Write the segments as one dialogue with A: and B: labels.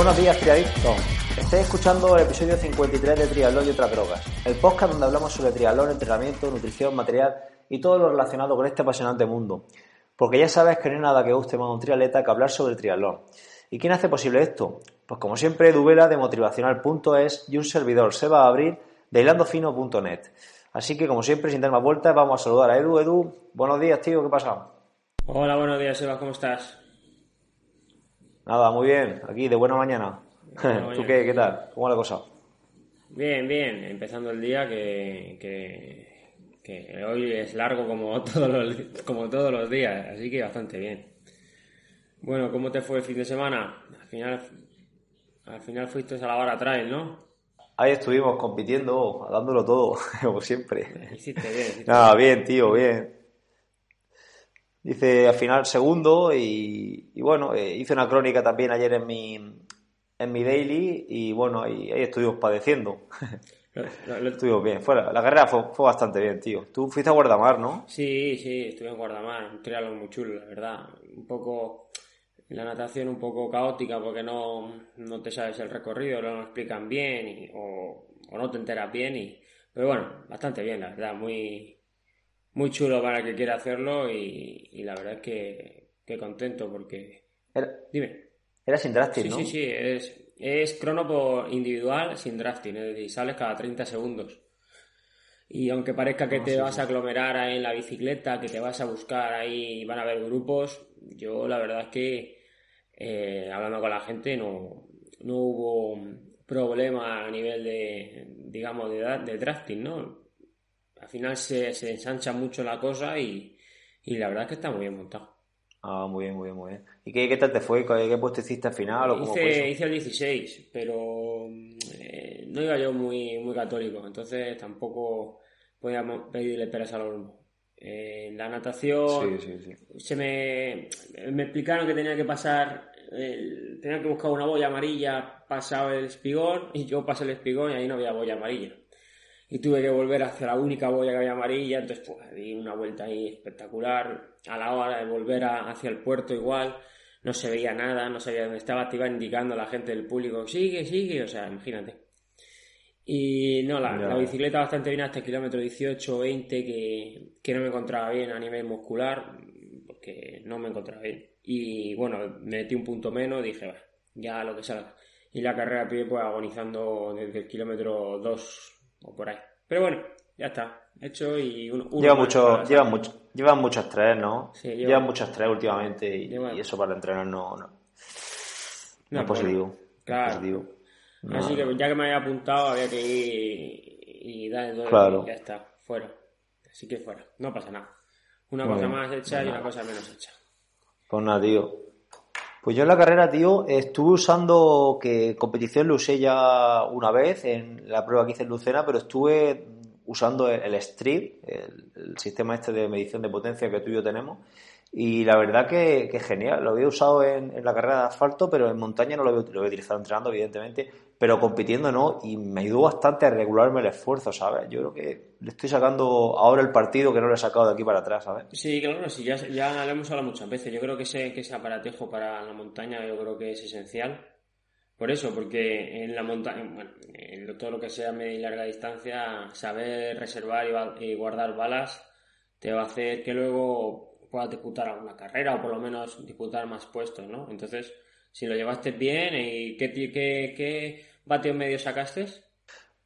A: Buenos días, triadictos. Estáis escuchando el episodio 53 de Triatlón y otras drogas, el podcast donde hablamos sobre triatlón, entrenamiento, nutrición, material y todo lo relacionado con este apasionante mundo. Porque ya sabes que no hay nada que guste más a un triatleta que hablar sobre el triatlón. ¿Y quién hace posible esto? Pues como siempre, Dubela de Motivacional.es y un servidor, Seba Abril, de hilandofino.net. Así que, como siempre, sin dar más vueltas, vamos a saludar a Edu. Edu, buenos días, tío, ¿qué pasa?
B: Hola, buenos días, Seba, ¿cómo estás?
A: Nada, muy bien, aquí de buena mañana.
B: Buena
A: ¿Tú qué, qué tal? ¿Cómo va la cosa?
B: Bien, bien, empezando el día que, que, que hoy es largo como todos, los, como todos los días, así que bastante bien. Bueno, ¿cómo te fue el fin de semana? Al final, al final fuiste a la hora trail, ¿no?
A: Ahí estuvimos compitiendo, dándolo todo, como siempre.
B: Hiciste bien, hiciste
A: Nada, bien, tío, bien. Dice al final segundo y, y bueno, eh, hice una crónica también ayer en mi, en mi daily y bueno, ahí, ahí estuvimos padeciendo. Estuvimos bien, fuera. La carrera fue, fue bastante bien, tío. Tú fuiste a Guardamar, ¿no?
B: Sí, sí, estuve en Guardamar, un triatlón muy chulo, la verdad. Un poco, la natación un poco caótica porque no, no te sabes el recorrido, no lo explican bien y- o, o no te enteras bien. Y, pero bueno, bastante bien, la verdad, muy, muy chulo para el que quiera hacerlo y, y la verdad es que, que contento porque...
A: Era,
B: Dime.
A: era sin drafting,
B: Sí,
A: ¿no?
B: sí, sí, es, es crono por individual sin drafting, es decir, sales cada 30 segundos. Y aunque parezca que
A: Ah,
B: te
A: sí,
B: vas
A: sí.
B: a aglomerar ahí en la bicicleta, que te vas a buscar ahí, van a haber grupos, yo la verdad es que eh, hablando con la gente no, no hubo problema a nivel de, digamos, de, de drafting, ¿no? Al final se, se ensancha mucho la cosa y, y la verdad es que está muy bien montado.
A: Ah, muy bien, muy bien, muy bien. ¿Y qué, qué tal te fue? ¿Qué, puesto hiciste al final o cómo fue
B: Hice,
A: eso?
B: hice el 16, pero eh, no iba yo muy, muy católico, entonces tampoco podíamos pedirle peras al olmo. Eh, la natación
A: Sí, sí, sí.
B: se me, me explicaron que tenía que pasar, tenía que buscar una boya amarilla pasado el espigón y yo pasé el espigón y ahí no había boya amarilla. Y tuve que volver hacia la única boya que había amarilla, entonces pues di una vuelta ahí espectacular. A la hora de volver a- hacia el puerto igual, no se veía nada, no sabía dónde estaba, te iba indicando la gente del público, sigue, sigue, o sea, imagínate. Y no, la, bicicleta bastante bien hasta el kilómetro 18 20 que, que no me encontraba bien a nivel muscular, porque no me encontraba bien. Y bueno, me metí un punto menos, dije, "Bah, ya lo que salga. Y la carrera a pie, pues agonizando desde el kilómetro 2 o por ahí. Pero bueno, ya está, hecho y uno, uno
A: Lleva mucho, llevan, mucho, llevan mucho estrés, ¿no?
B: Sí, lleva-
A: llevan mucho estrés últimamente y,
B: Lleva-
A: y eso para entrenar no, no, no
B: No,
A: es positivo.
B: Claro.
A: positivo. No,
B: Así que ya que me había apuntado, había que ir y dar todo
A: Claro.
B: y ya está, fuera. Así que fuera, no pasa nada. Una cosa más hecha y una cosa menos hecha.
A: Pues nada, tío. Pues yo en la carrera, tío, estuve usando que competición lo usé ya una vez en la prueba que hice en Lucena, pero estuve usando el, el Strip, el, el sistema este de medición de potencia que tú y yo tenemos, y la verdad que, que genial. Lo había usado en, la carrera de asfalto, pero en montaña no lo había, lo había utilizado entrenando, evidentemente, pero compitiendo no, y me ayudó bastante a regularme el esfuerzo, ¿sabes? Yo creo que le estoy sacando ahora el partido que no le he sacado de aquí para atrás, ¿sabes?
B: Sí, claro, sí, ya, ya lo hemos hablado muchas veces. Yo creo que ese, que ese aparatejo para la montaña yo creo que es esencial. Por eso, porque en la montaña, bueno, en todo lo que sea media y larga distancia, saber reservar y, y guardar balas te va a hacer que luego puedas disputar alguna carrera o por lo menos disputar más puestos, ¿no? Entonces, si lo llevaste bien, ¿y qué, qué, qué vatio medio sacaste?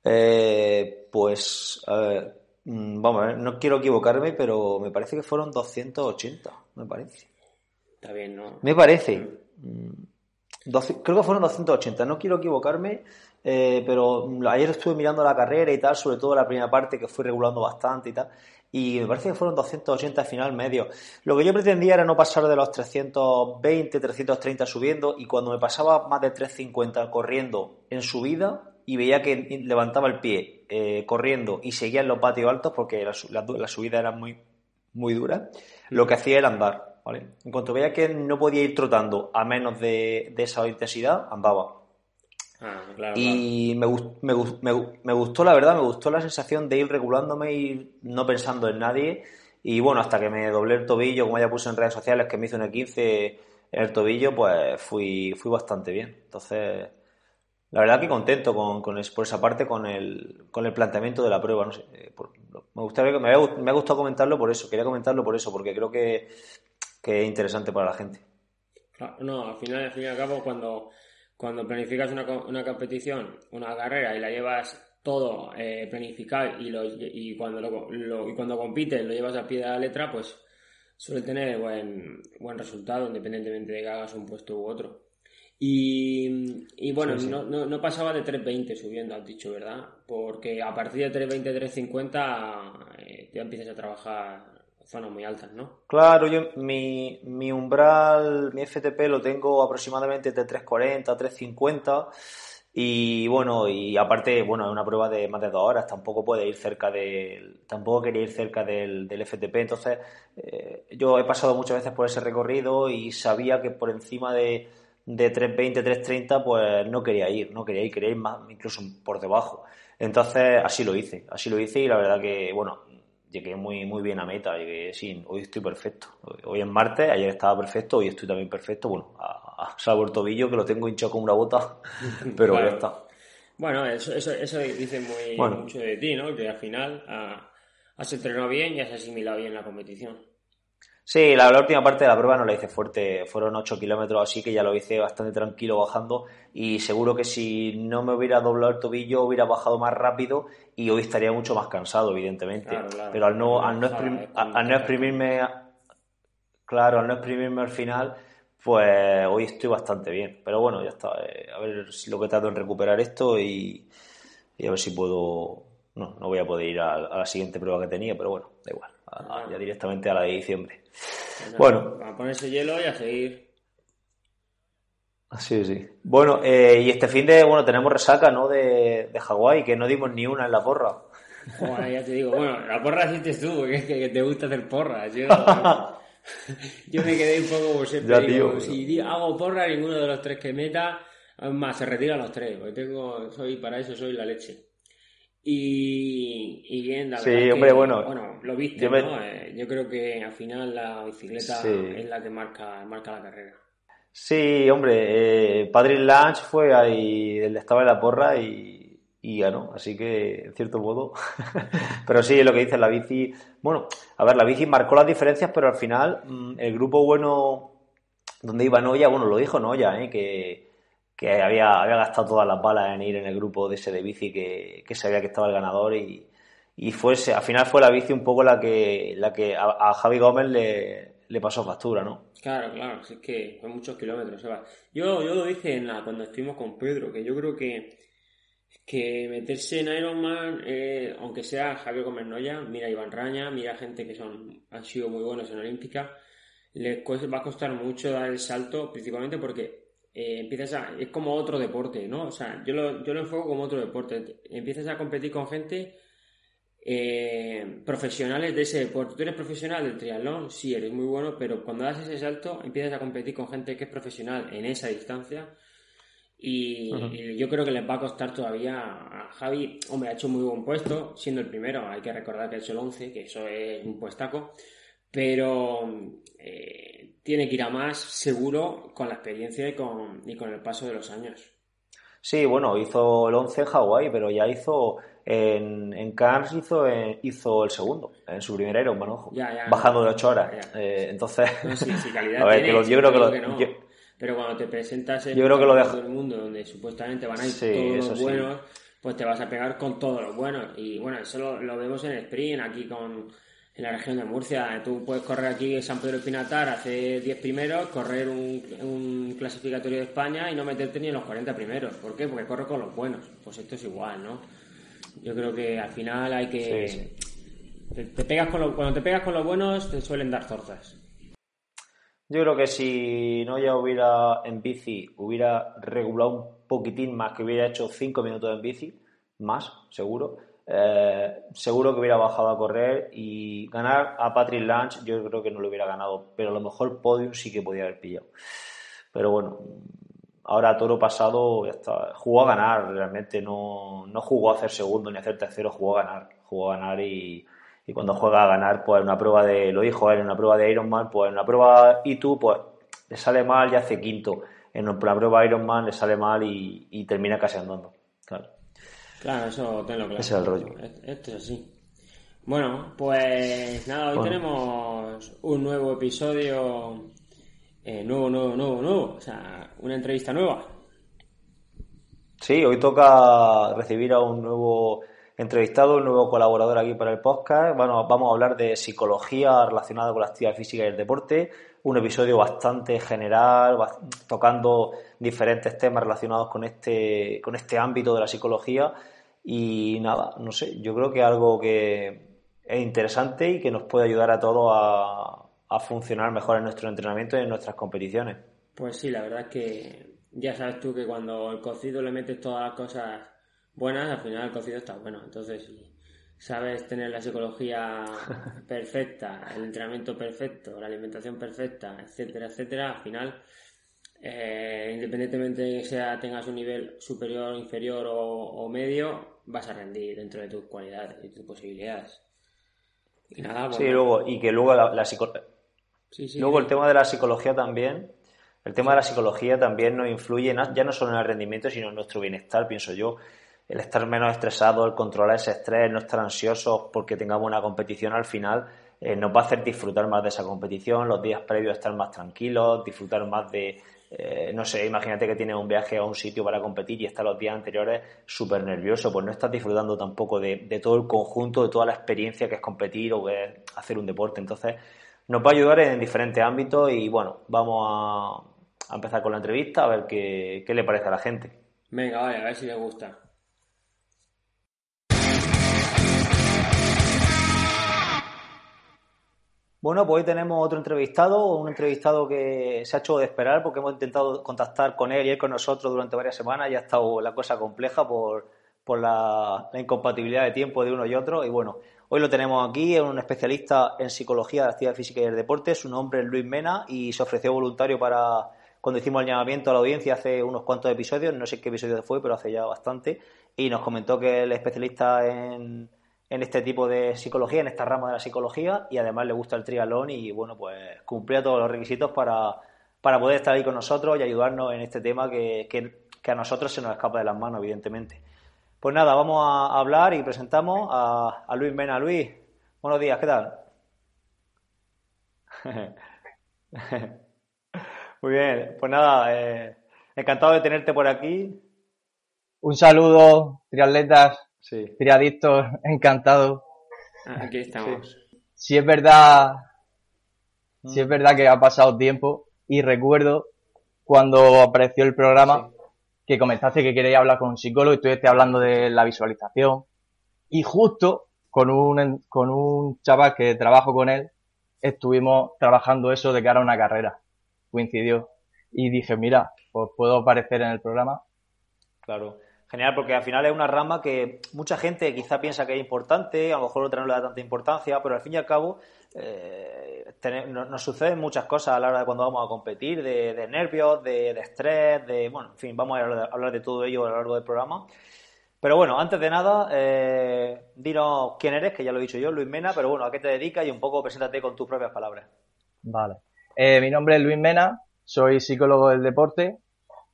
A: Eh, pues, a ver, mm, vamos a ver, no quiero equivocarme, pero me parece que fueron 280, me parece.
B: Está bien, ¿no?
A: Me parece. Mm, creo que fueron 280, no quiero equivocarme, eh, pero ayer estuve mirando la carrera y tal, sobre todo la primera parte que fui regulando bastante y tal, y me parece que fueron 280 al final medio. Lo que yo pretendía era no pasar de los 320, 330 subiendo, y cuando me pasaba más de 350 corriendo en subida y veía que levantaba el pie eh, corriendo y seguía en los patios altos porque la, la, subida era muy, muy dura, lo que hacía era andar. ¿vale? En cuanto veía que no podía ir trotando a menos de, de esa intensidad, andaba. Ah, y Me, me, me, gustó, la verdad, me gustó la sensación de ir regulándome y no pensando en nadie. Y bueno, hasta que me doblé el tobillo, como ya puse en redes sociales, que me hizo en el 15 en el tobillo, pues fui, fui bastante bien. Entonces, la verdad que contento con, con por esa parte, con el, con el planteamiento de la prueba. No sé, eh, me, gustaría, me, me ha gustado comentarlo por eso, quería comentarlo por eso, porque creo que, que es interesante para la gente.
B: No, al final, al fin y al cabo, cuando cuando planificas una, una competición, una carrera y la llevas todo eh, planificado y, lo, y, cuando lo, y cuando compites lo llevas a pie de la letra, pues suele tener buen, buen resultado independientemente de que hagas un puesto u otro. Y, y bueno, No, no, no, pasaba de 3.20 subiendo, has dicho, ¿verdad? Porque a partir de 3.20, 3.50 eh, ya empiezas a trabajar zonas muy altas, ¿no?
A: Claro, yo mi, mi umbral, mi FTP lo tengo aproximadamente de 340, 350 y bueno, y aparte, bueno, es una prueba de más de dos horas, tampoco puede ir cerca del, tampoco quería ir cerca del, del FTP, entonces eh, yo he pasado muchas veces por ese recorrido y sabía que por encima de, de 320, 330, pues no quería ir, no quería ir, quería ir más, incluso por debajo. Entonces así lo hice, así lo hice y la verdad que, bueno, llegué muy, muy bien a meta, llegué sí, hoy estoy perfecto. Hoy es martes, ayer estaba perfecto, hoy estoy también perfecto, bueno, a, salvo el tobillo que lo tengo hinchado como una bota, pero ya está.
B: Bueno, eso, eso, eso dice muy, mucho de ti, ¿no? Que al final ah, has entrenado bien y has asimilado bien la competición.
A: Sí, la, última parte de la prueba no la hice fuerte, fueron 8 kilómetros así que ya lo hice bastante tranquilo bajando y seguro que si no me hubiera doblado el tobillo hubiera bajado más rápido y hoy estaría mucho más cansado, evidentemente. Pero al no, al no, exprimirme, claro, al no exprimirme al final, pues hoy estoy bastante bien. Pero bueno, ya está. Eh, a ver si lo que trato en recuperar esto y, a ver si puedo. No, no voy a poder ir a, la siguiente prueba que tenía, pero bueno, da igual. Ya directamente a la de diciembre. Bueno.
B: A ponerse hielo y a seguir.
A: Sí, sí. Bueno, eh, y este fin de, bueno, tenemos resaca, ¿no? De, de Hawái, que no dimos ni una en la porra.
B: Bueno, ya te digo, bueno, la porra hiciste tú, porque es que te gusta hacer porras. Yo, yo me quedé un poco como siempre. si hago porra, ninguno de los tres que meta, más se retiran los tres, porque tengo, soy, para eso soy la leche. Y, y bien, la
A: sí, hombre, bueno.
B: Bueno, lo viste, ¿no? Eh, yo creo que al final la bicicleta es la que marca, marca la carrera.
A: Sí, hombre, eh, Padre Lange fue ahí, él estaba en la porra y, y ganó, así que en cierto modo. pero sí, lo que dice la bici. Bueno, a ver, la bici marcó las diferencias, pero al final mm, el grupo bueno donde iba Noya, bueno, lo dijo Noya, ¿eh? que que había, había gastado todas las balas en ir en el grupo de ese de bici que, sabía que estaba el ganador y, y al final fue la bici un poco la que, la que a, Javi Gómez le, le, pasó factura, ¿no?
B: Claro, claro, es que fue muchos kilómetros. Yo, yo lo dije en la, cuando estuvimos con Pedro, que yo creo que, que meterse en Ironman, eh, aunque sea Javier Gómez Noya, mira Iván Raña, mira gente que son, han sido muy buenos en Olímpica, les va a costar mucho dar el salto, principalmente porque eh, empiezas a, es como otro deporte, ¿no? O sea, yo lo, yo lo enfoco como otro deporte. Empiezas a competir con gente eh, profesionales de ese deporte. Tú eres profesional del triatlón, sí, eres muy bueno, pero cuando das ese salto empiezas a competir con gente que es profesional en esa distancia. Y, yo creo que les va a costar todavía a Javi. Hombre, ha hecho muy buen puesto, siendo el primero. Hay que recordar que ha hecho el 11, que eso es un puestaco. Pero eh, tiene que ir a más seguro con la experiencia y con, y con el paso de los años.
A: Sí, bueno, hizo el 11 en Hawái, pero ya hizo en, en Cairns hizo, hizo el segundo, en su primer Ironman, ojo, bajando de 8 horas. Eh, entonces,
B: sí, sí, calidad a ver, yo creo que lo, pero cuando te presentas en
A: yo creo que lo
B: todo el mundo, donde supuestamente van a ir todos los buenos, pues te vas a pegar con todos los buenos. Y bueno, eso lo, lo vemos en el sprint, aquí con en la región de Murcia. Tú puedes correr aquí en San Pedro Pinatar, hacer 10 primeros, correr un, un, clasificatorio de España y no meterte ni en los 40 primeros. ¿Por qué? Porque corres con los buenos. Pues esto es igual, ¿no? Yo creo que al final hay que... Te, pegas con cuando te pegas con los buenos te suelen dar zorzas.
A: Yo creo que si no ya hubiera en bici, hubiera regulado un poquitín más, que hubiera hecho 5 minutos en bici, más, seguro, eh, seguro que hubiera bajado a correr y ganar a Patrick Lange yo creo que no lo hubiera ganado, pero a lo mejor podium sí que podía haber pillado. Pero bueno, ahora toro pasado está, jugó a ganar realmente, no, no jugó a hacer segundo ni a hacer tercero, jugó a ganar, jugó a ganar y, y cuando juega a ganar, pues en una prueba de, lo dijo él, en una prueba de Ironman, pues en la prueba I2, pues le sale mal y hace quinto. En la prueba Ironman le sale mal y, y termina casi andando. Claro.
B: Claro, eso tenlo claro.
A: Ese es el rollo.
B: Esto es así. Bueno, pues nada, hoy tenemos un nuevo episodio. Eh, nuevo, nuevo, nuevo, nuevo. O sea, una entrevista nueva.
A: Sí, hoy toca recibir a un nuevo entrevistado, un nuevo colaborador aquí para el podcast. Bueno, vamos a hablar de psicología relacionada con la actividad física y el deporte. Un episodio bastante general, tocando diferentes temas relacionados con este, con este ámbito de la psicología. Y nada, no sé, yo creo que algo que es interesante y que nos puede ayudar a todos a, a funcionar mejor en nuestro entrenamiento y en nuestras competiciones.
B: Pues sí, la verdad es que ya sabes tú que cuando el cocido le metes todas las cosas buenas, al final el cocido está bueno. Entonces, si sabes tener la psicología perfecta, el entrenamiento perfecto, la alimentación perfecta, etcétera, etcétera, al final, eh, independientemente de que sea, tengas un nivel superior, inferior o, medio, vas a rendir dentro de tus cualidades y tus posibilidades.
A: Y nada, Sí, luego, y que luego la, la luego el tema de la psicología también. El tema de la psicología también nos influye ya no solo en el rendimiento, sino en nuestro bienestar, pienso yo el estar menos estresado, el controlar ese estrés, no estar ansiosos porque tengamos una competición al final, eh, nos va a hacer disfrutar más de esa competición, los días previos estar más tranquilos, disfrutar más de, eh, no sé, imagínate que tienes un viaje a un sitio para competir y estás los días anteriores súper nervioso, pues no estás disfrutando tampoco de, todo el conjunto, de toda la experiencia que es competir o que es hacer un deporte. Entonces, nos va a ayudar en diferentes ámbitos y bueno, vamos a, empezar con la entrevista a ver qué, qué le parece a la gente.
B: Venga, vale, a ver si le gusta.
A: Bueno, pues hoy tenemos otro entrevistado, un entrevistado que se ha hecho de esperar porque hemos intentado contactar con él y él con nosotros durante varias semanas y ha estado la cosa compleja por, la, incompatibilidad de tiempo de uno y otro. Y bueno, hoy lo tenemos aquí, es un especialista en psicología de la actividad física y el deporte. Su nombre es Luis Mena y se ofreció voluntario para cuando hicimos el llamamiento a la audiencia hace unos cuantos episodios, no sé qué episodio fue, pero hace ya bastante, y nos comentó que él es especialista en en este tipo de psicología, en esta rama de la psicología, y además le gusta el triatlón y bueno, pues cumplía todos los requisitos para, para poder estar ahí con nosotros y ayudarnos en este tema que, que, a nosotros se nos escapa de las manos, evidentemente. Pues nada, vamos a hablar y presentamos a, Luis Mena. Luis, buenos días, ¿qué tal? Muy bien, pues nada, eh, encantado de tenerte por aquí.
C: Un saludo, triatletas Sí. Triadictos, encantado.
B: Aquí estamos.
C: Si es verdad, si es verdad que ha pasado tiempo y recuerdo cuando apareció el programa que comentaste que queréis hablar con un psicólogo y estuviste hablando de la visualización y justo con un, con un chaval que trabajo con él estuvimos trabajando eso de cara a una carrera. Coincidió. Y dije, mira, pues puedo aparecer en el programa.
A: Claro. Genial, porque al final es una rama que mucha gente quizá piensa que es importante, a lo mejor otra no le da tanta importancia, pero al fin y al cabo eh, nos, suceden muchas cosas a la hora de cuando vamos a competir, de, nervios, de, estrés, de, bueno, en fin, vamos a hablar de, todo ello a lo largo del programa. Pero bueno, antes de nada, eh, dinos quién eres, que ya lo he dicho yo, Luis Mena, pero bueno, a qué te dedicas y un poco preséntate con tus propias palabras.
C: Vale. Eh, mi nombre es Luis Mena, soy psicólogo del deporte,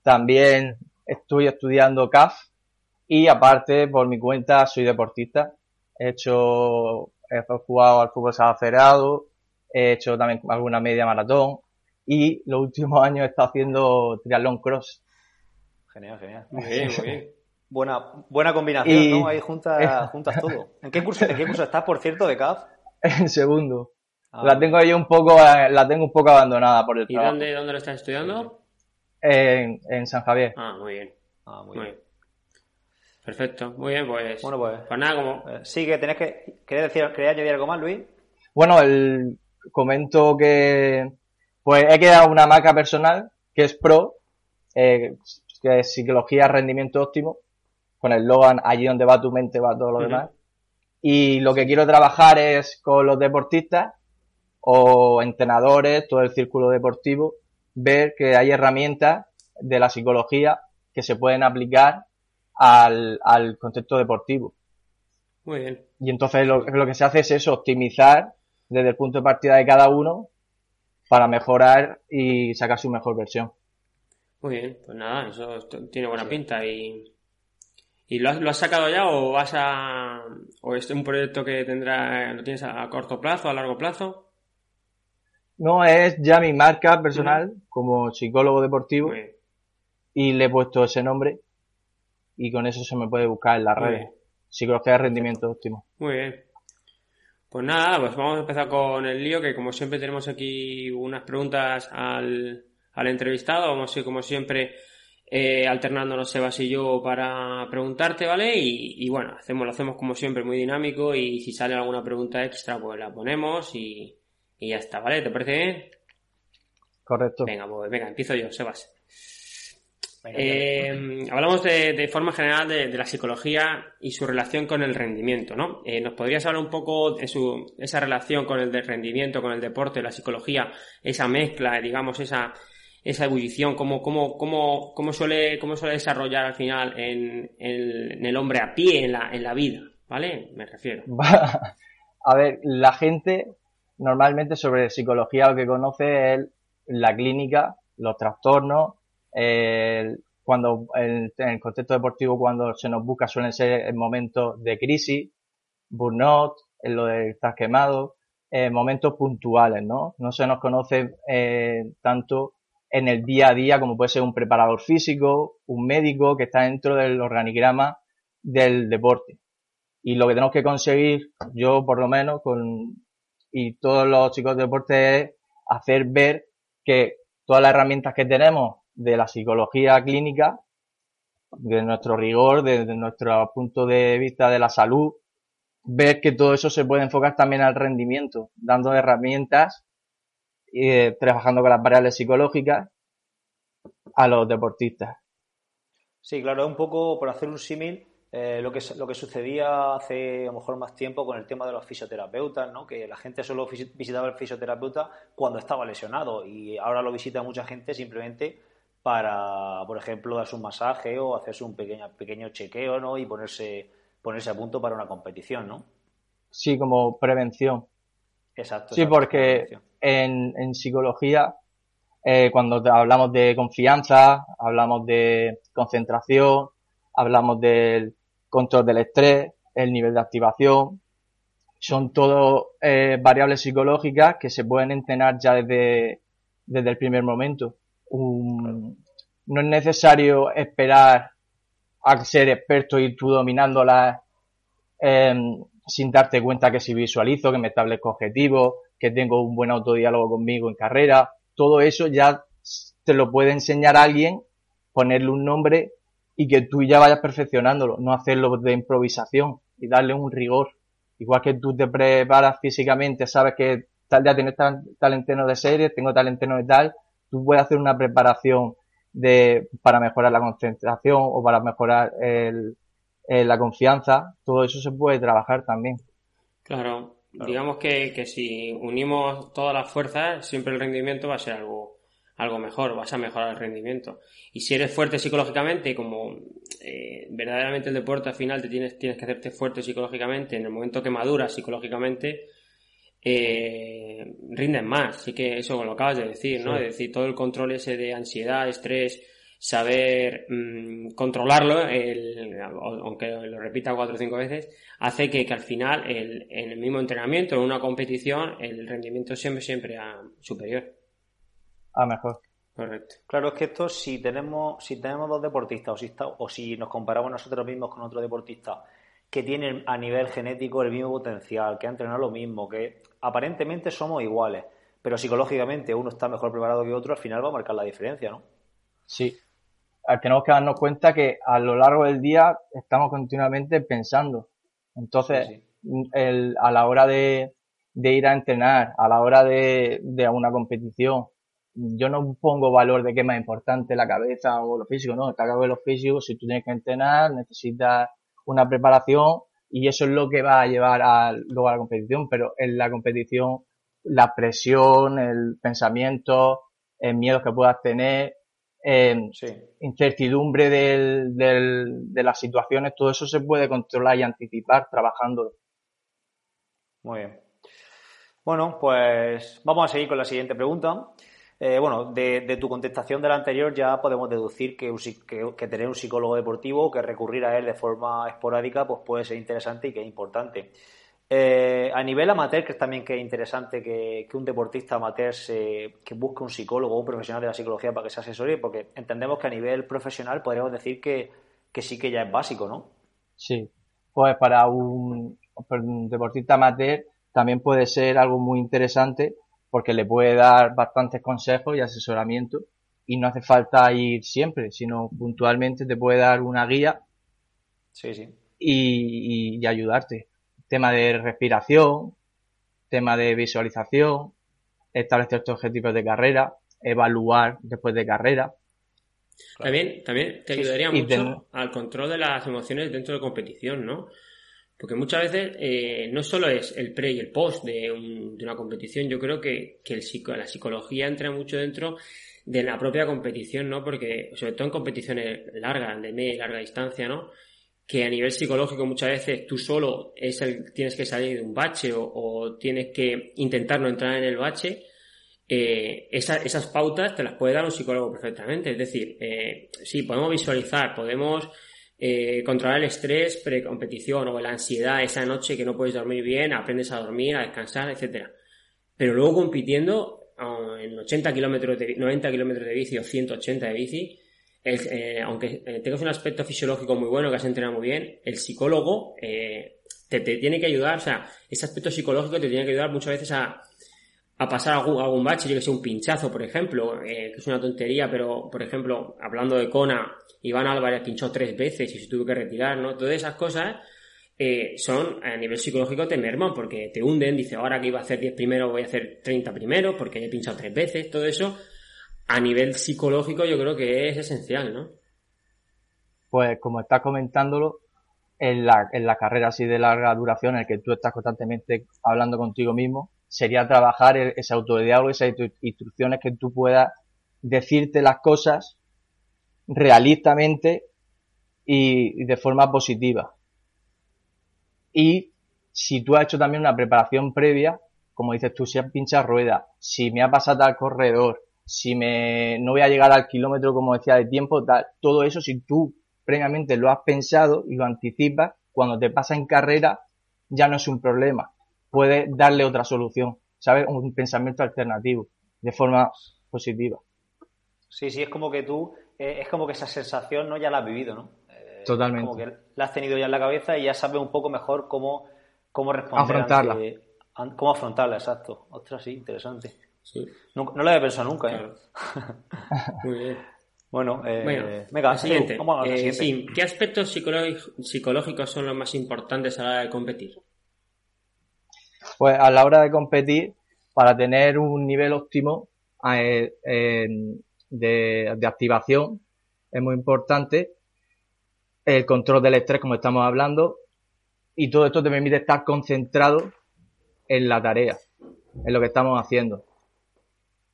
C: también estoy estudiando CAF y aparte, por mi cuenta, soy deportista. He hecho, he jugado al fútbol federado, he hecho también alguna media maratón y los últimos años he estado haciendo triatlón cross.
A: Genial, genial. Muy bien, muy bien. Buena, buena combinación, ¿no? Ahí juntas, juntas todo. ¿En qué, curso, ¿En qué curso estás, por cierto, de CAF?
C: en segundo.
A: Ah,
C: La tengo ahí un poco, eh, la tengo un poco abandonada por el
B: ¿Y
C: trabajo.
B: dónde, dónde lo estás estudiando?
C: En, en San Javier.
B: Ah, muy bien.
A: ah, muy
B: Muy
A: bien.
B: bien. Perfecto. Muy bien, pues.
A: Bueno, pues.
B: Pues nada, como.
A: eh, sí, que tenés que. ¿Querés decir, querés añadir algo más, Luis?
C: Bueno, el, comento que pues he creado una marca personal que es Pro, eh, que es psicología, rendimiento óptimo, con el logan allí donde va tu mente va todo lo demás. Y lo que quiero trabajar es con los deportistas o entrenadores, todo el círculo deportivo, ver que hay herramientas de la psicología que se pueden aplicar al, al contexto deportivo.
B: Muy bien.
C: Y entonces lo, lo que se hace es eso, optimizar desde el punto de partida de cada uno para mejorar y sacar su mejor versión.
B: Muy bien. Pues nada, eso tiene buena pinta. ¿Y, y lo, has, lo has sacado ya o vas a. o es un proyecto que tendrá. lo tienes a, a corto plazo, a largo plazo?
C: No es ya mi marca personal como psicólogo deportivo y le he puesto ese nombre y con eso se me puede buscar en las
B: Muy
C: redes.
B: bien.
C: Psicología de rendimiento óptimo.
B: Muy bien. Pues nada, pues vamos a empezar con el lío, que como siempre tenemos aquí unas preguntas al, al entrevistado. Vamos a ir como siempre eh, alternándonos Sebas y yo para preguntarte, ¿vale? Y, y bueno, hacemos, lo hacemos como siempre muy dinámico y si sale alguna pregunta extra, pues la ponemos y, y ya está, ¿vale? ¿Te parece bien?
C: Correcto.
B: Venga, pues venga, empiezo yo, Sebas. Eh, hablamos de, de forma general de, de la psicología y su relación con el rendimiento, ¿no? Eh, ¿Nos podrías hablar un poco de su, esa relación con el rendimiento, con el deporte, la psicología, esa mezcla, digamos, esa, esa ebullición, cómo, cómo, cómo, cómo suele, cómo suele desarrollar al final en, en- en el hombre a pie, en la, en la vida, ¿vale? Me refiero.
C: A ver, la gente normalmente sobre psicología lo que conoce es la clínica, los trastornos, cuando en, en el contexto deportivo cuando se nos busca suelen ser en momentos de crisis, burnout, en lo de estar quemado, eh, momentos puntuales, ¿no? No se nos conoce eh, tanto en el día a día como puede ser un preparador físico, un médico que está dentro del organigrama del deporte. Y lo que tenemos que conseguir, yo por lo menos, con, y todos los chicos de deporte, es hacer ver que todas las herramientas que tenemos de la psicología clínica, de nuestro rigor, desde nuestro punto de vista de la salud, ver que todo eso se puede enfocar también al rendimiento, dando herramientas, eh, trabajando con las variables psicológicas a los deportistas.
A: Sí, claro, un poco por hacer un símil eh, lo que lo que sucedía hace a lo mejor más tiempo con el tema de los fisioterapeutas, ¿no? Que la gente solo visitaba al fisioterapeuta cuando estaba lesionado y ahora lo visita mucha gente simplemente para, por ejemplo, darse un masaje o hacerse un pequeño pequeño chequeo, ¿no? Y ponerse ponerse a punto para una competición, ¿no?
C: Sí, como prevención.
A: Exacto.
C: Sí,
A: exacto,
C: porque en, en psicología, eh, cuando hablamos de confianza, hablamos de concentración, hablamos del control del estrés, el nivel de activación, son todo eh, variables psicológicas que se pueden entrenar ya desde, desde el primer momento. No es necesario esperar a ser experto y tú dominándolas em, sin darte cuenta que si visualizo, que me establezco objetivos, que tengo un buen autodiálogo conmigo en carrera, todo eso ya te lo puede enseñar alguien, ponerle un nombre y que tú ya vayas perfeccionándolo, no hacerlo de improvisación y darle un rigor. Igual que tú te preparas físicamente, sabes que tal día tienes tal, tal de serie, tengo tal entreno de tal, tú puedes hacer una preparación de, para mejorar la concentración o para mejorar el, eh, la confianza, todo eso se puede trabajar también.
B: Claro, digamos que, que si unimos todas las fuerzas, siempre el rendimiento va a ser algo, algo mejor, vas a mejorar el rendimiento. Y si eres fuerte psicológicamente, como eh, verdaderamente el deporte al final te tienes, tienes que hacerte fuerte psicológicamente, en el momento que maduras psicológicamente, eh, rinden más. Así que eso lo acabas de decir, ¿no?
C: Sí.
B: Es decir, todo el control ese de ansiedad, estrés, saber mm, controlarlo, el- aunque lo repita cuatro o cinco veces, hace que, que al final, el- en el mismo entrenamiento, en una competición, el rendimiento siempre, siempre a superior.
C: A mejor.
B: Correcto.
A: Claro, es que esto si tenemos, si tenemos dos deportistas o si, está- o si nos comparamos nosotros mismos con otro deportista que tienen a nivel genético el mismo potencial, que han entrenado lo mismo, que aparentemente somos iguales, pero psicológicamente uno está mejor preparado que otro, al final va a marcar la diferencia, ¿no?
C: Sí. Tenemos que darnos cuenta que a lo largo del día estamos continuamente pensando. Entonces, a la hora de, ir a entrenar, a la hora de, de una competición, yo no pongo valor de qué es más importante la cabeza o lo físico, no, está claro que lo físico, si tú tienes que entrenar, necesitas una preparación y eso es lo que va a llevar a, luego a la competición, pero en la competición la presión, el pensamiento, el miedo que puedas tener, eh, incertidumbre del, del, de las situaciones, todo eso se puede controlar y anticipar trabajando.
A: Muy bien. Bueno, pues vamos a seguir con la siguiente pregunta. Eh, bueno, de, tu contestación de la anterior ya podemos deducir que, tener un psicólogo deportivo, que recurrir a él de forma esporádica, pues puede ser interesante y que es importante. Eh, a nivel amateur, que es también que es interesante que, un deportista amateur se, que busque un psicólogo o un profesional de la psicología para que se asesore, porque entendemos que a nivel profesional podríamos decir que, sí que ya es básico, ¿no?
C: Sí, pues para un deportista amateur también puede ser algo muy interesante porque le puede dar bastantes consejos y asesoramiento y no hace falta ir siempre, sino puntualmente te puede dar una guía
A: sí, sí.
C: Y, ayudarte. Tema de respiración, tema de visualización, establecer tus objetivos de carrera, evaluar después de carrera.
B: También, también te ayudaría mucho al control de las emociones dentro de competición, ¿no? Porque muchas veces eh, no solo es el pre y el post de, una competición, yo creo que, el la psicología entra mucho dentro de la propia competición, ¿no? Porque, sobre todo en competiciones largas, de media larga distancia, ¿no? Que a nivel psicológico muchas veces tú solo es el, tienes que salir de un bache o, tienes que intentar no entrar en el bache. Eh, esas pautas te las puede dar un psicólogo perfectamente. Es decir, eh, sí, podemos visualizar, podemos eh, controlar el estrés pre-competición o la ansiedad esa noche que no puedes dormir bien, aprendes a dormir, a descansar, etcétera. Pero luego compitiendo ah, en 80 kilómetros de, 90 kilómetros de bici o 180 de bici, eh, aunque eh, tengas un aspecto fisiológico muy bueno, que has entrenado muy bien, el psicólogo te, te, tiene que ayudar, o sea, ese aspecto psicológico te tiene que ayudar muchas veces a, a pasar algún, algún bache, yo que sé, un pinchazo, por ejemplo, eh, que es una tontería, pero, por ejemplo, hablando de Kona, Iván Álvarez pinchó tres veces y se tuvo que retirar, ¿no? Todas esas cosas eh, son, a nivel psicológico, te merman porque te hunden, dice, ahora que iba a hacer 10 primero voy a hacer 30 primero porque he pinchado tres veces, todo eso, a nivel psicológico yo creo que es esencial, ¿no?
C: Pues como estás comentándolo, en la, en la carrera así de larga duración, en el que tú estás constantemente hablando contigo mismo, sería trabajar e-, ese autodiálogo, esas instrucciones que tú puedas decirte las cosas realistamente y, de forma positiva. Y si tú has hecho también una preparación previa, como dices tú, si has pinchado rueda, si me ha pasado al corredor, si me no voy a llegar al kilómetro como decía de tiempo, todo eso si tú previamente lo has pensado y lo anticipas, cuando te pasa en carrera ya no es un problema puede darle otra solución, ¿sabes? Un pensamiento alternativo, de forma positiva.
A: Sí, sí, es como que tú, eh, es como que esa sensación no ya la has vivido, ¿no?
C: Eh, Totalmente.
A: Como que la has tenido ya en la cabeza y ya sabes un poco mejor cómo, cómo responder.
C: Afrontarla.
A: cómo afrontarla, exacto. Ostras, sí, interesante. No, lo había pensado nunca, ¿eh? Muy bien. Bueno, eh, venga,
B: siguiente. Vamos a la siguiente. Sí. ¿Qué aspectos psicológicos son los más importantes a la hora de competir?
C: Pues a la hora de competir, para tener un nivel óptimo eh, de, activación, es muy importante el control del estrés, como estamos hablando, y todo esto te permite estar concentrado en la tarea, en lo que estamos haciendo.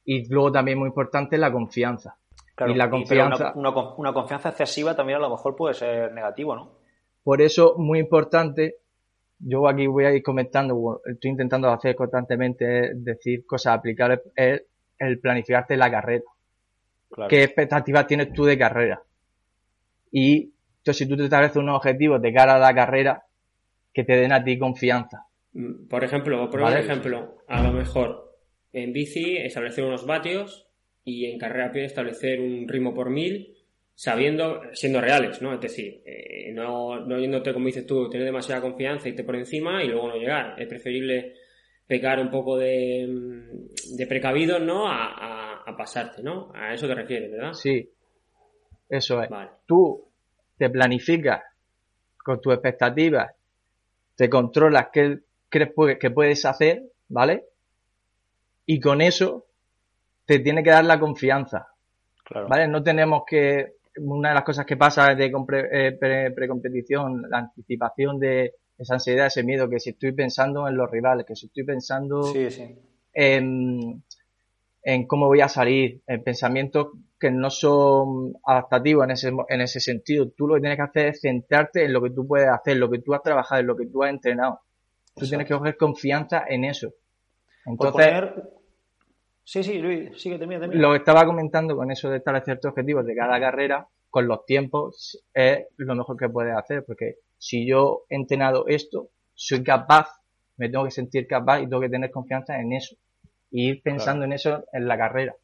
C: Y luego también muy importante la confianza.
A: y la confianza. una, una, confianza excesiva también a lo mejor puede ser negativo, ¿no?
C: Por eso, muy importante yo aquí voy a ir comentando, estoy intentando hacer constantemente decir cosas aplicables, es el planificarte la carrera. ¿Qué expectativas tienes tú de carrera? Y entonces, si tú te estableces unos objetivos de cara a la carrera que te den a ti confianza.
B: Mm, por ejemplo, por ejemplo, a lo mejor en bici establecer unos vatios y en carrera pie establecer un ritmo por mil sabiendo, siendo reales, ¿no? Es decir, eh, no, no yéndote, como dices tú, tener demasiada confianza y te por encima y luego no llegar. Es preferible pecar un poco de, de precavido, ¿no? A, a, pasarte, ¿no? A eso te refieres, ¿verdad?
C: Sí, eso es. Tú te planificas con tus expectativas, te controlas qué crees que puedes hacer, ¿vale? Y con eso te tiene que dar la confianza. ¿Vale? No tenemos que. Una de las cosas que pasa de eh, precompetición, la anticipación de esa ansiedad, ese miedo, que si estoy pensando en los rivales, que si estoy pensando En, en cómo voy a salir, en pensamientos que no son adaptativos en ese, en ese sentido. Tú lo que tienes que hacer es centrarte en lo que tú puedes hacer, lo que tú has trabajado, en lo que tú has entrenado. Tú tienes que coger confianza en eso. Entonces,
A: Sí, sí, Luis, sigue, termina, termina.
C: Lo que estaba comentando con eso de establecer objetivos de cada carrera, con los tiempos, es lo mejor que puedes hacer, porque si yo he entrenado esto, soy capaz, me tengo que sentir capaz y tengo que tener confianza en eso. Y ir pensando en eso en la carrera.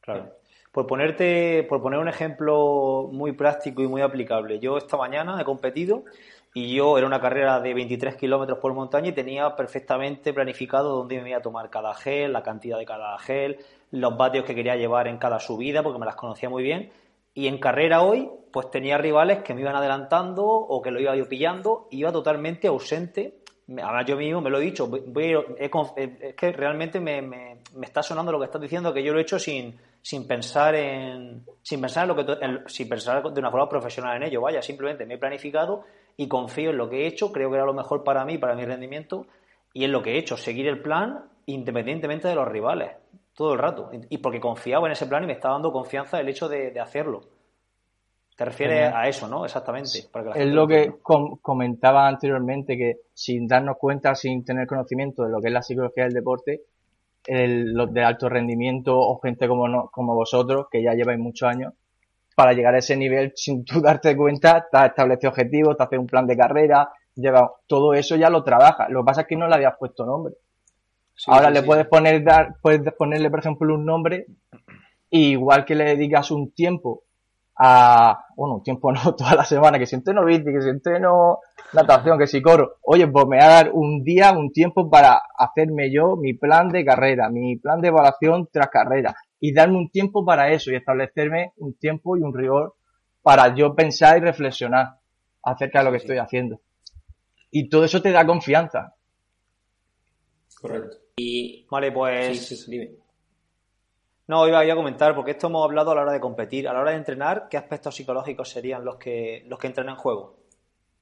A: Claro. Por ponerte, por poner un ejemplo muy práctico y muy aplicable, yo esta mañana he competido y yo era una carrera de 23 kilómetros por montaña y tenía perfectamente planificado dónde me iba a tomar cada gel, la cantidad de cada gel, los vatios que quería llevar en cada subida, porque me las conocía muy bien. Y en carrera hoy, pues tenía rivales que me iban adelantando o que lo iba yo pillando, iba totalmente ausente. Ahora yo mismo me lo he dicho, es que realmente me, me, está sonando lo que estás diciendo, que yo lo he hecho sin, sin pensar en sin pensar en lo que sin pensar de una forma profesional en ello vaya simplemente me he planificado y confío en lo que he hecho, creo que era lo mejor para mí, para mi rendimiento, y en lo que he hecho, seguir el plan independientemente de los rivales, todo el rato. Y porque confiaba en ese plan y me estaba dando confianza el hecho de, hacerlo. Te refieres a eso, ¿no? Exactamente.
C: es lo que comentaba anteriormente, que sin darnos cuenta, sin tener conocimiento de lo que es la psicología del deporte, los de alto rendimiento o gente como, como vosotros, que ya lleváis muchos años, para llegar a ese nivel sin tú darte cuenta, te has establecido objetivos, te haces un plan de carrera, lleva, todo eso ya lo trabajas. Lo que pasa es que no le habías puesto nombre. Ahora le puedes poner, dar, puedes ponerle, por ejemplo, un nombre, igual que le digas un tiempo a, bueno, un tiempo no, toda la semana, que si entreno bici, que si entreno natación, que si coro. Oye, pues me va a dar un día, un tiempo para hacerme yo mi plan de carrera, mi plan de evaluación tras carrera y darme un tiempo para eso y establecerme un tiempo y un rigor para yo pensar y reflexionar acerca de lo que estoy haciendo. Y todo eso te da confianza.
B: Correcto.
A: Y... Vale, pues... dime. No, iba a comentar, porque esto hemos hablado a la hora de competir. A la hora de entrenar, ¿qué aspectos psicológicos serían los que, los que entran en juego?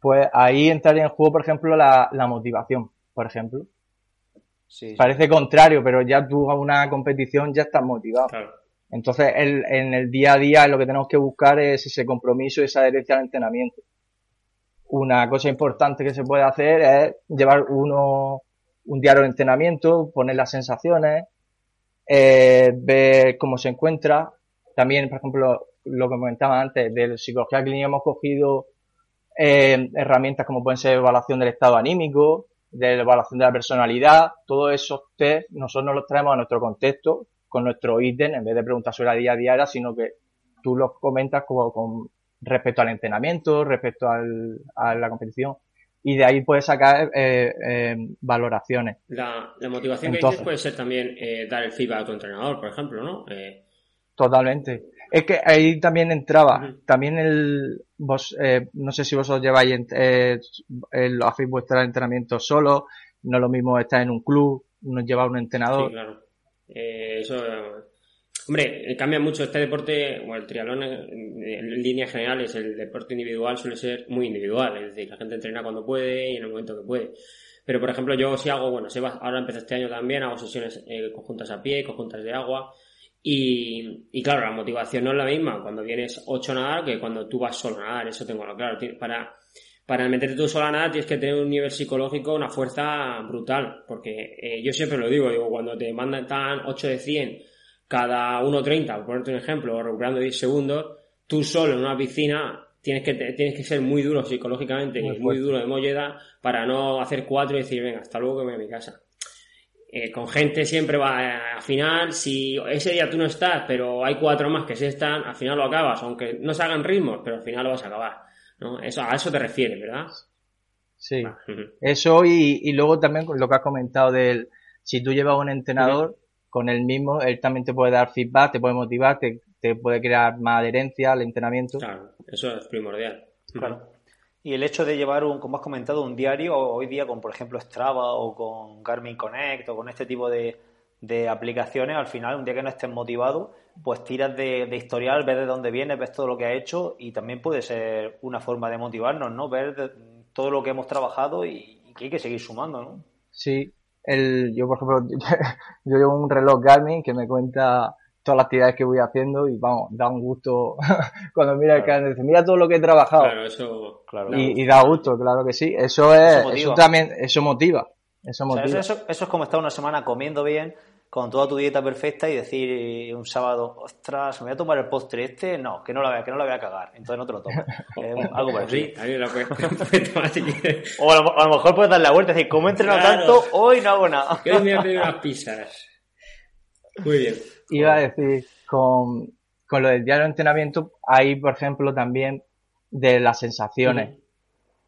C: Pues ahí entraría en juego, por ejemplo, la, la motivación, por ejemplo. Parece contrario, pero ya tú a una competición ya estás motivado. Entonces, en el día a día lo que tenemos que buscar es ese compromiso y esa adherencia al entrenamiento. Una cosa importante que se puede hacer es llevar uno un diario de entrenamiento, poner las sensaciones, eh, ver cómo se encuentra. También, por ejemplo, lo que comentaba antes, de psicología clínica hemos cogido eh, herramientas como pueden ser evaluación del estado anímico, de la evaluación de la personalidad, todos esos test nosotros los traemos a nuestro contexto con nuestro ítem en vez de preguntar sobre la día a día, sino que tú los comentas como con respecto al entrenamiento, respecto al, a la competición y de ahí puedes sacar eh, eh, valoraciones.
B: La, motivación que dices puede ser también eh, dar el feedback a tu entrenador, por ejemplo, ¿no?
C: Totalmente. Es que ahí también entraba, también el, vos, eh, no sé si vosotros lleváis, eh, el, hacéis vuestro entrenamiento solo, no es lo mismo estar en un club, no llevar un entrenador.
B: Sí, claro. Eh, eso, hombre, cambia mucho este deporte, o el triatlón en, líneas generales, el deporte individual suele ser muy individual, es decir, la gente entrena cuando puede y en el momento que puede. Pero, por ejemplo, yo si hago, bueno, ahora empecé este año también, hago sesiones conjuntas a pie, conjuntas de agua, y, claro, la motivación no es la misma cuando vienes 8 a nadar que cuando tú vas solo a nadar, eso tengo claro. Para, para meterte tú solo a nadar tienes que tener un nivel psicológico, una fuerza brutal, porque eh, yo siempre lo digo, digo, cuando te mandan tan 8 de 100 cada 1.30, por ponerte un ejemplo, o recuperando 10 segundos, tú solo en una piscina tienes que, tienes que ser muy duro psicológicamente muy, muy duro de molleda para no hacer 4 y decir, venga, hasta luego que me voy a mi casa. Eh, con gente siempre va, al final, si ese día tú no estás, pero hay cuatro más que sí están, al final lo acabas, aunque no se hagan ritmos, pero al final lo vas a acabar. ¿no? Eso, a eso te refieres, ¿verdad?
C: Sí, eso y, y, luego también lo que has comentado del, si tú llevas un entrenador, con el mismo, él también te puede dar feedback, te puede motivar, te, te puede crear más adherencia al entrenamiento.
B: Claro, eso es primordial.
A: Claro. Y el hecho de llevar, un, como has comentado, un diario hoy día con, por ejemplo, Strava o con Garmin Connect o con este tipo de, aplicaciones, al final, un día que no estés motivado, pues tiras de, historial, ves de dónde vienes, ves todo lo que has hecho y también puede ser una forma de motivarnos, ¿no? Ver todo lo que hemos trabajado y, que hay que seguir sumando, ¿no?
C: Sí. El, yo, por ejemplo, yo llevo un reloj Garmin que me cuenta todas las actividades que voy haciendo y vamos, da un gusto cuando mira el canal dice, mira todo lo que he trabajado.
B: Claro, eso,
C: claro. Y, da gusto, claro que sí. Eso es, eso, también, eso motiva. Eso, motiva.
A: eso, es como estar una semana comiendo bien, con toda tu dieta perfecta y decir un sábado, ostras, me voy a tomar el postre este, no, que no la voy a, que no la voy a cagar, entonces no te lo tomas. algo parecido. o a lo, mejor puedes dar la vuelta y decir, como he entrenado tanto, hoy no hago nada.
B: Que hoy me voy a pedir unas pizzas. Muy bien
C: iba a decir, con, con lo del diario de entrenamiento, hay, por ejemplo, también de las sensaciones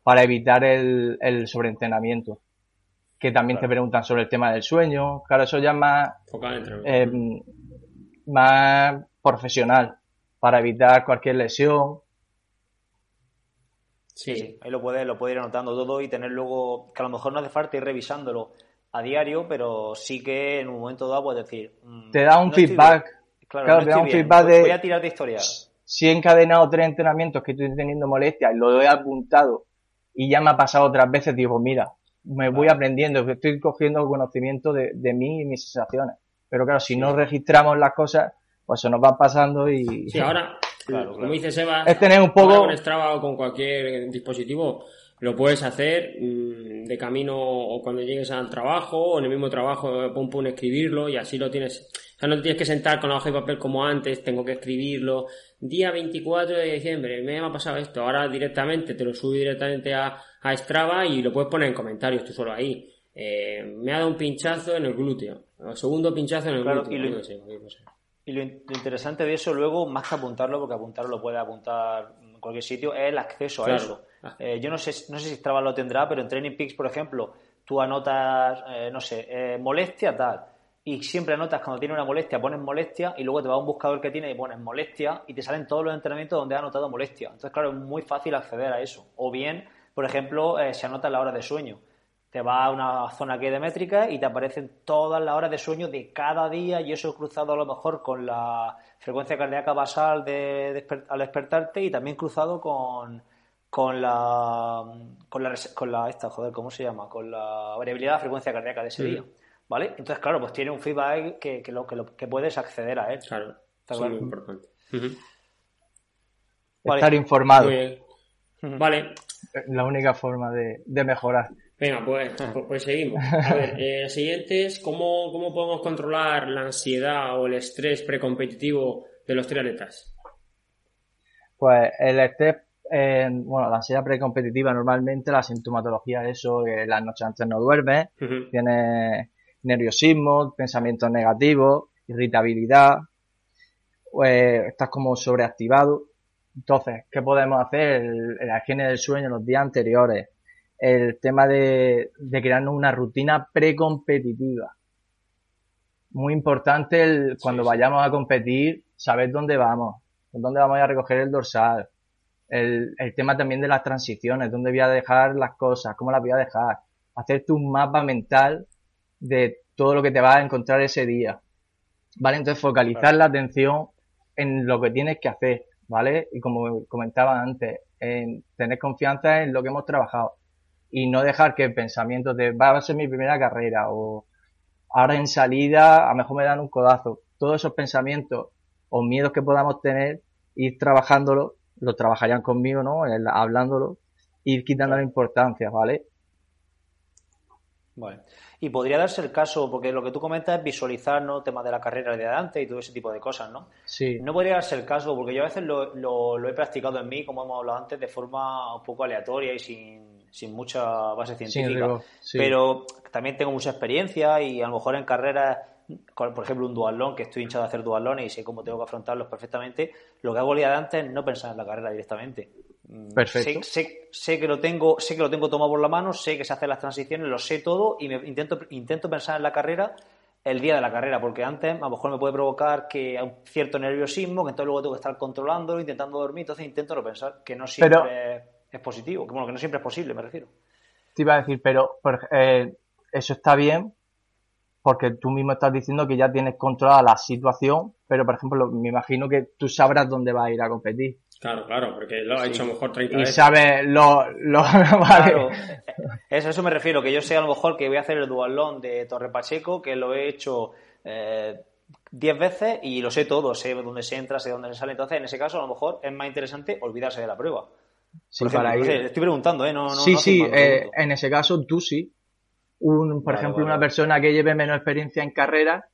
C: para evitar el, el sobreentrenamiento. Que también te preguntan sobre el tema del sueño. Claro, eso ya es más, eh, más profesional para evitar cualquier lesión.
A: Sí, ahí lo puedes, lo puedes ir anotando todo y tener luego, que a lo mejor no hace falta ir revisándolo a diario, pero sí que en un momento dado puedes decir.
C: Mm, te da un feedback. Claro, te da un feedback de.
A: Voy a tirar de historia.
C: Si he encadenado tres entrenamientos que estoy teniendo molestias y lo he apuntado y ya me ha pasado otras veces, digo, mira, me voy aprendiendo, estoy cogiendo conocimiento de, de mí y mis sensaciones. Pero claro, si no registramos las cosas, pues se nos va pasando y.
B: Sí, ahora, como dice Seba,
C: es tener un poco.
B: Con Strava o con cualquier dispositivo, lo puedes hacer mm, de camino o cuando llegues al trabajo o en el mismo trabajo, pum pum, escribirlo y así lo tienes. O sea, no te tienes que sentar con la hoja de papel como antes, tengo que escribirlo. Día 24 de diciembre, me ha pasado esto. Ahora directamente te lo subo directamente a, a Strava y lo puedes poner en comentarios tú solo ahí. Eh, me ha dado un pinchazo en el glúteo. O segundo pinchazo en el glúteo.
A: Y lo, y lo, interesante de eso luego, más que apuntarlo, porque apuntarlo lo puedes apuntar en cualquier sitio, es el acceso a eso Eh, yo no sé, no sé si Strava lo tendrá, pero en Training Peaks, por ejemplo, tú anotas, eh, no sé, eh, molestia tal, y siempre anotas cuando tiene una molestia, pones molestia y luego te va a un buscador que tiene y pones molestia y te salen todos los entrenamientos donde has anotado molestia. Entonces, claro, es muy fácil acceder a eso. O bien, por ejemplo, se anota la hora de sueño. Te va a una zona que de métrica y te aparecen todas las horas de sueño de cada día y eso cruzado a lo mejor con la frecuencia cardíaca basal de, al despertarte y también cruzado con, con la, con la, con la, esta, joder, ¿cómo se llama? Con la variabilidad de frecuencia cardíaca de ese día, ¿vale? Entonces, claro, pues tiene un feedback que, que, lo, que, lo, que puedes acceder a él.
B: Claro, es muy importante.
C: Estar informado.
B: Vale.
C: La única forma de, de mejorar.
B: Venga, pues, pues, pues, seguimos. A ver, eh, siguiente es ¿cómo, cómo podemos controlar la ansiedad o el estrés precompetitivo de los triatletas.
C: Pues el estrés bueno, la ansiedad precompetitiva normalmente, la sintomatología de eso, que las noches antes no duermes, tienes nerviosismo, pensamientos negativos, irritabilidad, pues estás como sobreactivado. Entonces, ¿qué podemos hacer? El, la higiene del sueño los días anteriores, el tema de, de crearnos una rutina precompetitiva. Muy importante el, cuando vayamos a competir, saber dónde vamos, dónde vamos a recoger el dorsal, el, el tema también de las transiciones, dónde voy a dejar las cosas, cómo las voy a dejar, hacerte un mapa mental de todo lo que te vas a encontrar ese día, ¿vale? Entonces focalizar la atención en lo que tienes que hacer, ¿vale? Y como comentaba antes, en tener confianza en lo que hemos trabajado y no dejar que el pensamiento de va a ser mi primera carrera o ahora en salida a lo mejor me dan un codazo, todos esos pensamientos o miedos que podamos tener, ir trabajándolo lo trabajarían conmigo, ¿no? hablándolo, ir quitando la importancia, ¿vale?
A: Vale. Y podría darse el caso, porque lo que tú comentas es visualizar, ¿no? Temas de la carrera de adelante y todo ese tipo de cosas, ¿no?
C: Sí.
A: No podría darse el caso, porque yo a veces lo, lo, he practicado en mí, como hemos hablado antes, de forma un poco aleatoria y sin, sin mucha base científica. Pero también tengo mucha experiencia y a lo mejor en carreras, por ejemplo, un dualón, que estoy hinchado a hacer dualones y sé cómo tengo que afrontarlos perfectamente, lo que hago el día de antes es no pensar en la carrera directamente.
C: Mm, Perfecto.
A: Sé, sé, que lo tengo, sé que lo tengo tomado por la mano, sé que se hacen las transiciones, lo sé todo y me intento, intento pensar en la carrera el día de la carrera, porque antes a lo mejor me puede provocar que un cierto nerviosismo, que entonces luego tengo que estar controlándolo, intentando dormir, entonces intento no pensar, que no siempre es positivo, que, bueno, que no siempre es posible, me refiero.
C: Te iba a decir, pero eh, eso está bien, porque tú mismo estás diciendo que ya tienes controlada la situación, pero por ejemplo, me imagino que tú sabrás dónde vas a ir a competir.
B: Claro, claro, porque lo ha hecho a lo mejor 30
C: y sabes lo... lo
A: claro, eso, eso me refiero, que yo sé a lo mejor que voy a hacer el dualón de Torre Pacheco, que lo he hecho eh, 10 veces y lo sé todo, sé dónde se entra, sé dónde se sale. Entonces, en ese caso, a lo mejor es más interesante olvidarse de la prueba. Sí, para ir... estoy preguntando, ¿eh? No,
C: sí, sí, eh, en ese caso tú sí. Un, por ejemplo, una persona que lleve menos experiencia en carrera,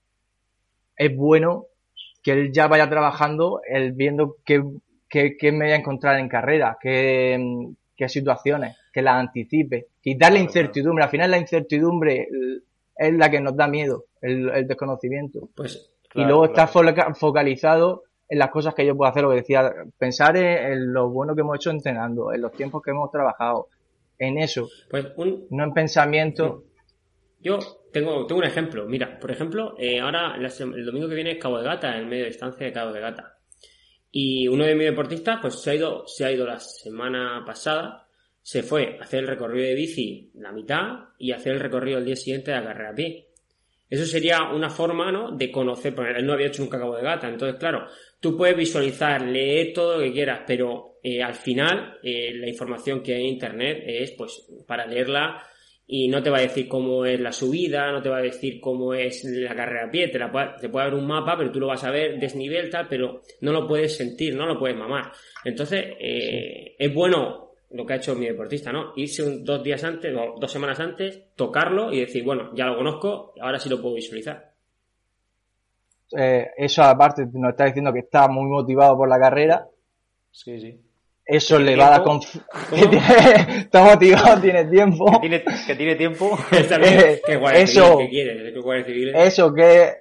C: es bueno que él ya vaya trabajando, él viendo qué qué, me voy a encontrar en carrera, qué, situaciones, que las anticipe, quitar la incertidumbre. Al final la incertidumbre es la que nos da miedo, el, desconocimiento.
B: Pues,
C: y luego estar focalizado en las cosas que yo puedo hacer, lo que decía, pensar en, lo bueno que hemos hecho entrenando, en los tiempos que hemos trabajado, en eso,
B: pues
C: no en pensamiento.
B: Yo tengo, tengo un ejemplo. Mira, por ejemplo, eh, ahora el domingo que viene es Cabo de Gata, en medio de distancia de Cabo de Gata. Y uno de mis deportistas, pues se ha ido, se ha ido la semana pasada, se fue a hacer el recorrido de bici la mitad y hacer el recorrido el día siguiente de la carrera a pie. Eso sería una forma, ¿no? De conocer, porque él no había hecho nunca cabo de gata. Entonces, claro, tú puedes visualizar, leer todo lo que quieras, pero eh, al final eh, la información que hay en Internet es, pues, para leerla y no te va a decir cómo es la subida, no te va a decir cómo es la carrera a pie, te, la puede, te puede dar un mapa, pero tú lo vas a ver desnivel tal, pero no lo puedes sentir, no lo puedes mamar. Entonces, eh, es bueno lo que ha hecho mi deportista, ¿no? Irse dos días antes, o dos semanas antes, tocarlo y decir, bueno, ya lo conozco, ahora sí lo puedo visualizar.
C: Eh, eso aparte nos está diciendo que está muy motivado por la carrera.
A: Sí, sí.
C: Eso le va a dar confianza. Está motivado, tiene tiempo.
A: Que tiene, que tiene tiempo.
C: Eh, eso, eso que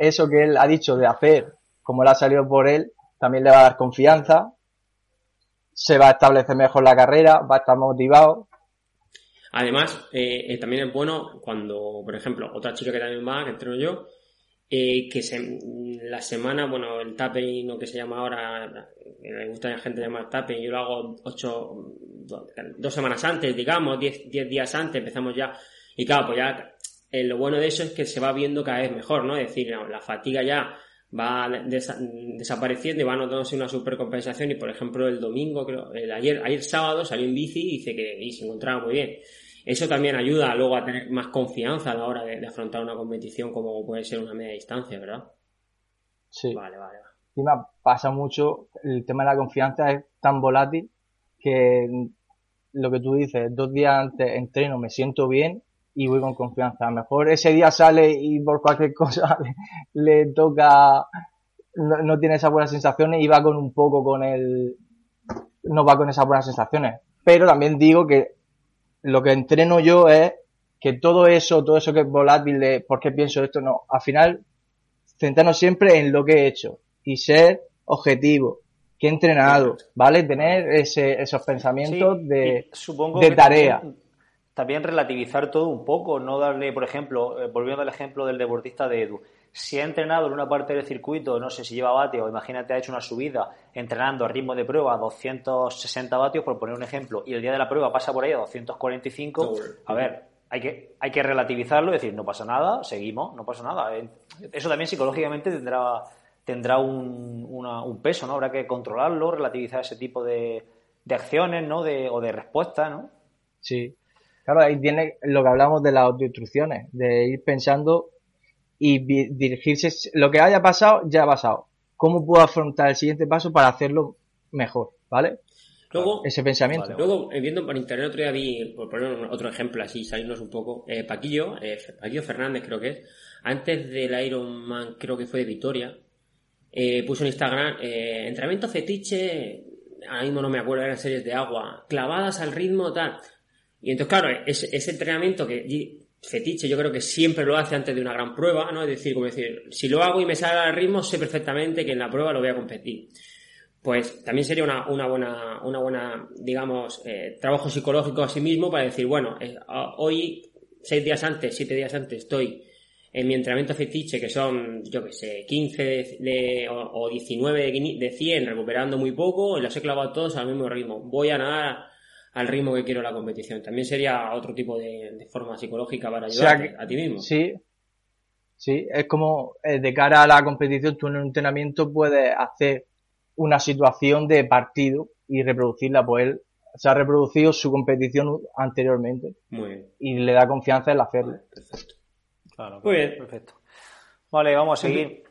C: eso que él ha dicho de hacer, como le ha salido por él, también le va a dar confianza. Se va a establecer mejor la carrera, va a estar motivado.
B: Además, eh, eh, también es bueno cuando, por ejemplo, otra chica que también va, que entreno yo, eh, que se, la semana, bueno, el tapping, lo que se llama ahora, me gusta a la gente llamar tapping, yo lo hago ocho, dos semanas antes, digamos, diez, diez días antes, empezamos ya, y claro, pues ya, eh, lo bueno de eso es que se va viendo cada vez mejor, ¿no? Es decir, la fatiga ya va desapareciendo y va notándose una supercompensación. Y por ejemplo el domingo creo el ayer ayer sábado salió en bici y dice que y se encontraba muy bien eso también ayuda luego a tener más confianza a la hora de, afrontar una competición como puede ser una media distancia, ¿verdad?
C: Sí.
B: Vale, vale.
C: Encima pasa mucho, el tema de la confianza es tan volátil que lo que tú dices, dos días antes entreno, me siento bien y voy con confianza. A lo mejor ese día sale y por cualquier cosa le, toca, no, no, tiene esas buenas sensaciones y va con un poco con el, no va con esas buenas sensaciones. Pero también digo que lo que entreno yo es que todo eso, todo eso que es volátil de por qué pienso esto, no, al final centrarnos siempre en lo que he hecho y ser objetivo, que he entrenado, ¿vale? Tener ese, esos pensamientos de, de tarea.
A: También, relativizar todo un poco, no darle, por ejemplo, eh, volviendo al ejemplo del deportista de Edu, si ha entrenado en una parte del circuito, no sé si lleva vatios, imagínate ha hecho una subida entrenando a ritmo de prueba a 260 vatios, por poner un ejemplo, y el día de la prueba pasa por ahí a 245, a ver, hay que, hay que relativizarlo y decir, no pasa nada, seguimos, no pasa nada. Eso también psicológicamente tendrá, tendrá un, un peso, ¿no? Habrá que controlarlo, relativizar ese tipo de, de acciones, ¿no? De, o de respuestas, ¿no?
C: Sí. Claro, ahí tiene lo que hablamos de las autoinstrucciones, de ir pensando y dirigirse, lo que haya pasado, ya ha pasado. ¿Cómo puedo afrontar el siguiente paso para hacerlo mejor? ¿Vale?
B: Luego,
C: ese pensamiento.
B: luego, viendo por internet otro día vi, por poner otro ejemplo así, salirnos un poco, eh, Paquillo, eh, Paquillo Fernández creo que es, antes del Ironman, creo que fue de Vitoria, eh, puso en Instagram, entrenamiento fetiche, ahora mismo no me acuerdo, eran series de agua, clavadas al ritmo, tal. Y entonces, claro, ese, ese entrenamiento que Fetiche yo creo que siempre lo hace antes de una gran prueba, ¿no? Es decir, como decir, si lo hago y me sale al ritmo, sé perfectamente que en la prueba lo voy a competir. Pues también sería una, una buena, una buena, digamos, eh, trabajo psicológico a sí mismo para decir, bueno, eh, hoy, seis días antes, siete días antes, estoy en mi entrenamiento fetiche, que son, yo que sé, 15 de, o, 19 de, de 100, recuperando muy poco, y los he clavado todos al mismo ritmo. Voy a nadar al ritmo que quiero la competición. También sería otro tipo de, forma psicológica para ayudarte a ti mismo.
C: Sí, sí, es como eh, de cara a la competición, tú en un entrenamiento puedes hacer una situación de partido y reproducirla, pues él se ha reproducido su competición anteriormente. Y le da confianza en hacerlo.
A: perfecto. Claro, Muy bien. Perfecto. Vale, vamos a seguir.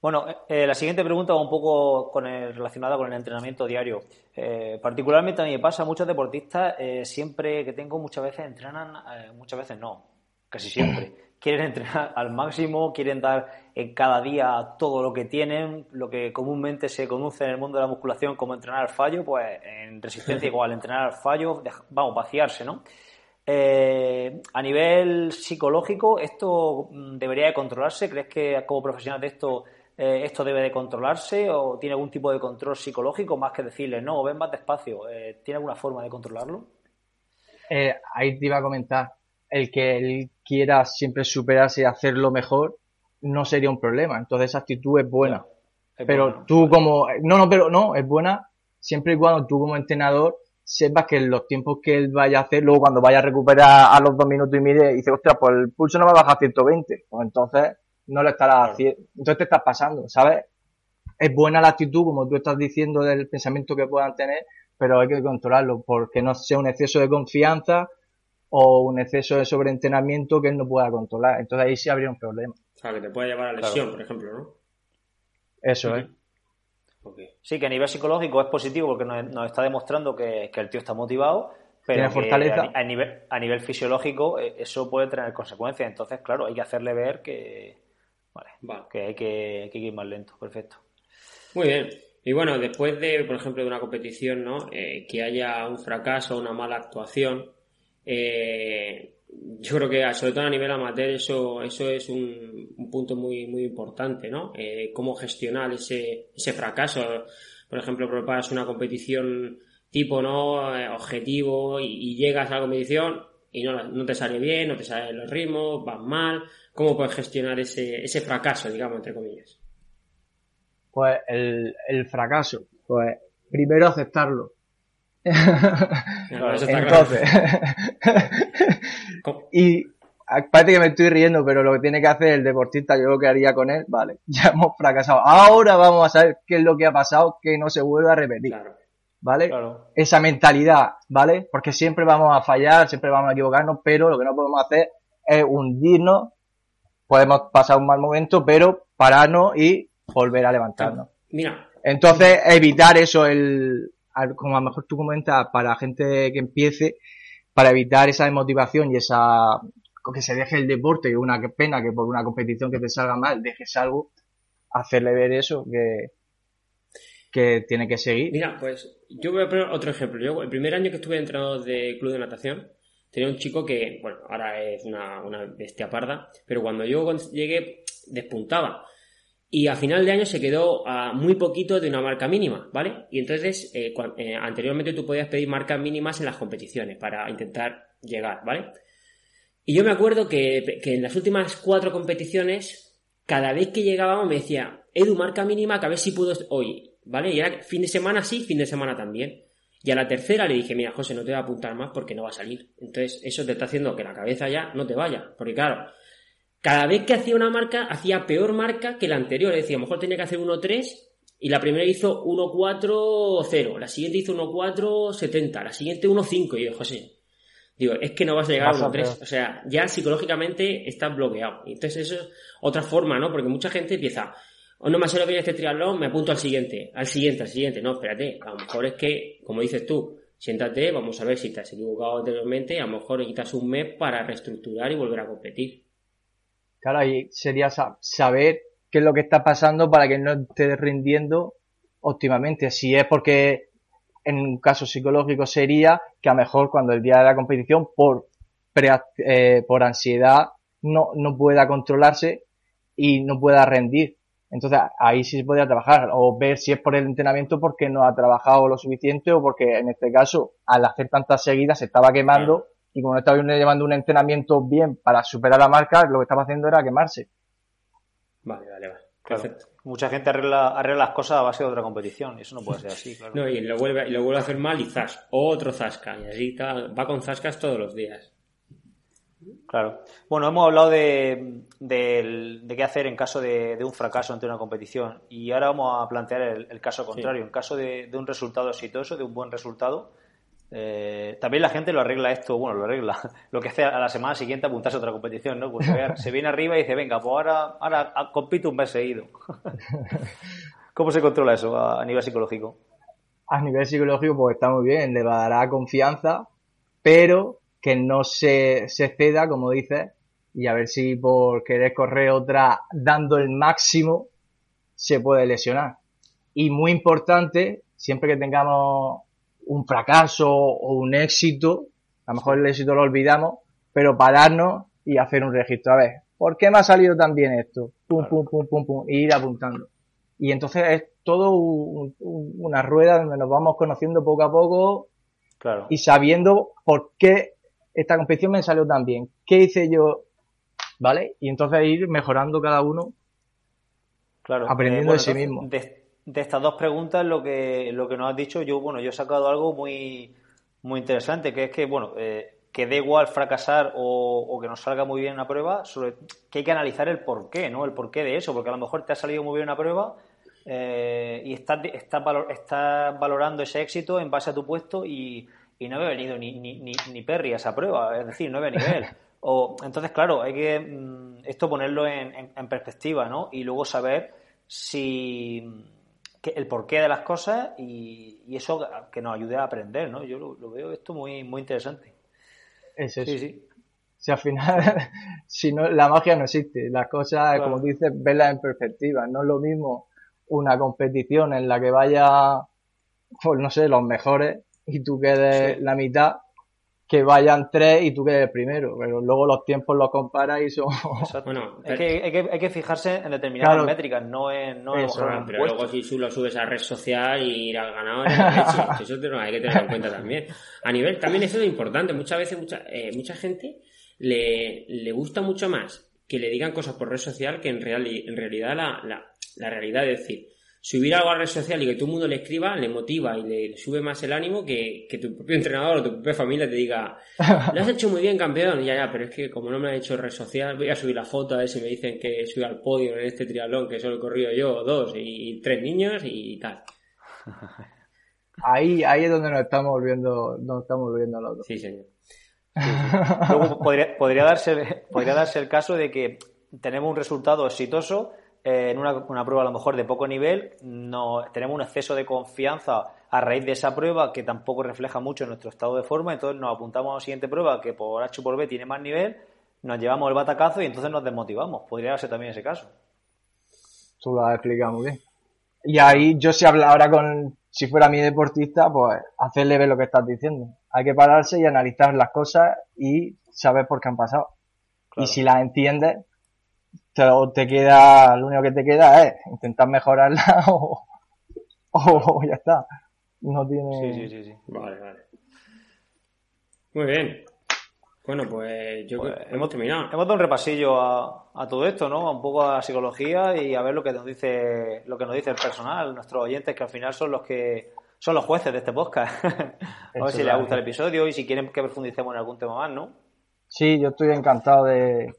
A: Bueno, eh, la siguiente pregunta va un poco con relacionada con el entrenamiento diario. Eh, particularmente a mí me pasa, muchos deportistas eh, siempre que tengo muchas veces entrenan, muchas veces no, casi siempre. Quieren entrenar al máximo, quieren dar en cada día todo lo que tienen, lo que comúnmente se conoce en el mundo de la musculación como entrenar al fallo, pues en resistencia igual, entrenar al fallo, vamos, vaciarse, ¿no? a nivel psicológico, ¿esto mm, debería de controlarse? ¿Crees que como profesional de esto eh, esto debe de controlarse o tiene algún tipo de control psicológico más que decirle no, ven más despacio. Eh, ¿Tiene alguna forma de controlarlo?
C: Eh, ahí te iba a comentar, el que él quiera siempre superarse y hacerlo mejor no sería un problema. Entonces esa actitud es buena. pero tú como, no, no, pero no, es buena siempre y cuando tú como entrenador sepas que los tiempos que él vaya a hacer, luego cuando vaya a recuperar a los dos minutos y medio, dice, ostras, pues el pulso no baja a 120. Pues entonces no lo estarás haciendo. Entonces te estás pasando, ¿sabes? Es buena la actitud, como tú estás diciendo, del pensamiento que puedan tener, pero hay que controlarlo, porque no sea un exceso de confianza o un exceso de sobreentrenamiento que él no pueda controlar. Entonces ahí sí habría un problema.
B: O sea, que te puede llevar a lesión, por ejemplo, ¿no?
C: Eso es.
A: Sí, que a nivel psicológico es positivo porque nos, está demostrando que, el tío está motivado, pero
C: fortaleza.
A: A, nivel, a nivel fisiológico eh, eso puede tener consecuencias. Entonces, claro, hay que hacerle ver que, Vale, que hay que, ir más lento, perfecto.
B: Muy bien. Y bueno, después de, por ejemplo, de una competición, ¿no? Eh, que haya un fracaso, una mala actuación, eh, yo creo que sobre todo a nivel amateur eso, eso es un, punto muy, muy importante, ¿no? Eh, cómo gestionar ese, ese fracaso. Por ejemplo, preparas una competición tipo, ¿no? objetivo y, llegas a la competición y no, no te sale bien, no te salen los ritmos, van mal. ¿Cómo puedes gestionar ese, ese fracaso, digamos, entre comillas?
C: Pues el, el fracaso, pues primero aceptarlo. Entonces, y parece que me estoy riendo, pero lo que tiene que hacer el deportista, yo lo que haría con él, vale, ya hemos fracasado. Ahora vamos a saber qué es lo que ha pasado, que no se vuelva a repetir. ¿Vale? Esa mentalidad, ¿vale? Porque siempre vamos a fallar, siempre vamos a equivocarnos, pero lo que no podemos hacer es hundirnos podemos pasar un mal momento, pero pararnos y volver a levantarnos.
B: Mira.
C: Entonces, evitar eso, el, como a lo mejor tú comentas, para gente que empiece, para evitar esa desmotivación y esa, que se deje el deporte y una pena que por una competición que te salga mal dejes algo, hacerle ver eso, que, que tiene que seguir.
B: Mira, pues yo voy a poner otro ejemplo. Yo, el primer año que estuve entrenado de club de natación, tenía un chico que, bueno, ahora es una, una bestia parda, pero cuando yo llegué despuntaba. Y a final de año se quedó a muy poquito de una marca mínima, ¿vale? Y entonces, eh, eh, anteriormente tú podías pedir marcas mínimas en las competiciones para intentar llegar, ¿vale? Y yo me acuerdo que, que en las últimas cuatro competiciones, cada vez que llegábamos me decía, Edu, marca mínima, que a ver si puedo hoy, ¿vale? Y era fin de semana sí, fin de semana también. Y a la tercera le dije, mira, José, no te voy a apuntar más porque no va a salir. Entonces, eso te está haciendo que la cabeza ya no te vaya. Porque claro, cada vez que hacía una marca, hacía peor marca que la anterior. Es decir, a lo mejor tenía que hacer 1-3 y la primera hizo 1-4-0. La siguiente hizo 1-4-70. La siguiente 1-5. Y yo, José, digo, es que no vas a llegar a 1-3. O sea, ya psicológicamente estás bloqueado. Entonces, eso es otra forma, ¿no? Porque mucha gente empieza, o no me ha salido bien este triatlón, me apunto al siguiente, al siguiente, al siguiente. No, espérate, a lo mejor es que, como dices tú, siéntate, vamos a ver si te has equivocado anteriormente, a lo mejor quitas un mes para reestructurar y volver a competir.
C: Claro, ahí sería saber qué es lo que está pasando para que no estés rindiendo óptimamente. Si es porque en un caso psicológico sería que a lo mejor cuando el día de la competición por, eh, por ansiedad no, no pueda controlarse y no pueda rendir. Entonces ahí sí se podría trabajar o ver si es por el entrenamiento porque no ha trabajado lo suficiente o porque en este caso al hacer tantas seguidas se estaba quemando y como no estaba llevando un entrenamiento bien para superar la marca, lo que estaba haciendo era quemarse.
B: Vale, vale, vale.
A: Perfecto. Mucha gente arregla, arregla las cosas a base de otra competición y eso no puede ser así, claro.
B: No, y lo vuelve, y lo vuelve a hacer mal y zas, otro zasca. Y así va con zascas todos los días.
A: Claro. Bueno, hemos hablado de, qué hacer en caso de, un fracaso ante una competición y ahora vamos a plantear el, caso contrario. En caso de, un resultado exitoso, de un buen resultado, eh, también la gente lo arregla esto, bueno, lo arregla, lo que hace a la semana siguiente apuntarse a otra competición, ¿no? Pues se, viene arriba y dice, venga, pues ahora, ahora compito un mes seguido. ¿Cómo se controla eso a, nivel psicológico?
C: A nivel psicológico, pues está muy bien, le dará confianza, pero que no se, se ceda, como dices, y a ver si por querer correr otra dando el máximo se puede lesionar. Y muy importante, siempre que tengamos un fracaso o un éxito, a lo mejor el éxito lo olvidamos, pero pararnos y hacer un registro. A ver, ¿por qué me ha salido tan bien esto? Pum, pum, pum, pum, pum, y ir apuntando. Y entonces es todo una rueda donde nos vamos conociendo poco a poco claro. y sabiendo por qué esta competición me salió tan bien. ¿Qué hice yo? ¿Vale? Y entonces ir mejorando cada uno, claro. aprendiendo eh, de sí mismo
A: de estas dos preguntas, lo que, lo que nos has dicho, yo, bueno, yo he sacado algo muy, muy interesante, que es que, bueno, eh, que dé igual fracasar o, que nos salga muy bien una prueba, sobre que hay que analizar el porqué, ¿no? El porqué de eso, porque a lo mejor te ha salido muy bien una prueba eh, y estás, estás, valorando ese éxito en base a tu puesto y, no he venido ni, ni, ni, Perry a esa prueba, es decir, no he nivel. O, entonces, claro, hay que mm, esto ponerlo en, en perspectiva, ¿no? Y luego saber si el porqué de las cosas y, eso que nos ayude a aprender, ¿no? Yo lo, veo esto muy, muy interesante.
C: Es eso. Sí, sí. Si al final, si no, la magia no existe. Las cosas, como dices, verlas en perspectiva. No es lo mismo una competición en la que vaya, pues no sé, los mejores y tú quedes la mitad que vayan tres y tú quedes el primero, pero luego los tiempos los comparas y son...
A: Bueno, hay, que, hay, que, hay, que, fijarse en determinadas métricas, no en... No
B: eso, pero luego si tú lo subes a red social y al ganador, eso hay que tenerlo en cuenta también. A nivel, también eso es importante, muchas veces mucha, eh, mucha gente le, le gusta mucho más que le digan cosas por red social que en, real, en realidad la, la, la realidad es decir, subir algo a la red social y que todo el mundo le escriba, le motiva y le, sube más el ánimo que, que, tu propio entrenador o tu propia familia te diga, lo has hecho muy bien, campeón. Ya, ya, pero es que como no me ha hecho red social, voy a subir la foto a ver si me dicen que subí al podio en este triatlón que solo he corrido yo, dos y, tres niños y tal.
C: Ahí, ahí es donde nos estamos volviendo, nos estamos volviendo locos.
B: Sí, señor.
A: Luego podría, podría, darse, podría darse el caso de que tenemos un resultado exitoso en una, una, prueba a lo mejor de poco nivel, no, tenemos un exceso de confianza a raíz de esa prueba que tampoco refleja mucho nuestro estado de forma, entonces nos apuntamos a la siguiente prueba que por H por B tiene más nivel, nos llevamos el batacazo y entonces nos desmotivamos. Podría ser también ese caso.
C: Tú lo has explicado muy bien. Y ahí yo si habla ahora con, si fuera mi deportista, pues hacerle ver lo que estás diciendo. Hay que pararse y analizar las cosas y saber por qué han pasado. Y si las entiendes, te, te queda, lo único que te queda es intentar mejorarla o, o ya está. No tiene.
B: Sí, sí, sí, Vale, vale. Muy bien. Bueno, pues yo pues hemos terminado.
A: Hemos dado un repasillo a, a, todo esto, ¿no? Un poco a la psicología y a ver lo que nos dice, lo que nos dice el personal, nuestros oyentes, que al final son los que son los jueces de este podcast. a ver si les gusta el episodio y si quieren que profundicemos en algún tema más, ¿no?
C: Sí, yo estoy encantado de,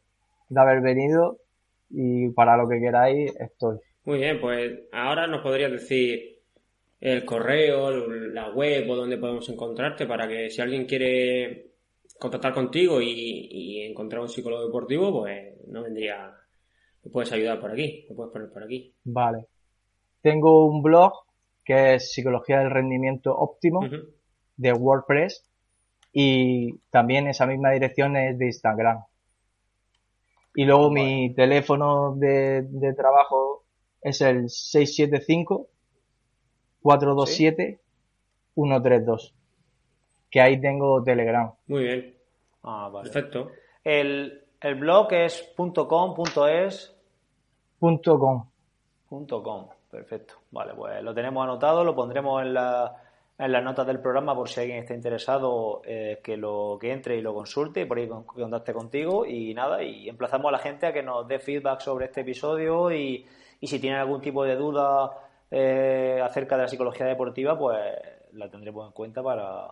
C: de haber venido y para lo que queráis estoy.
B: Muy bien, pues ahora nos podrías decir el correo, la web o dónde podemos encontrarte para que si alguien quiere contactar contigo y, encontrar un psicólogo deportivo, pues no vendría, me puedes ayudar por aquí, me puedes poner por aquí.
C: Vale. Tengo un blog que es Psicología del Rendimiento Óptimo de WordPress y también esa misma dirección es de Instagram. Y luego mi teléfono de, de, trabajo es el 675 427 132. Que ahí tengo Telegram.
B: Muy bien.
A: Ah, vale.
B: Perfecto.
A: El, el blog es .com, .es,
C: Punto com.
A: .com. Perfecto. Vale, pues lo tenemos anotado, lo pondremos en, la, en las notas del programa por si alguien está interesado eh, que lo que entre y lo consulte y por ahí con- que contacte contigo y nada, y emplazamos a la gente a que nos dé feedback sobre este episodio y, y si tienen algún tipo de duda eh, acerca de la psicología deportiva, pues la tendremos en cuenta para,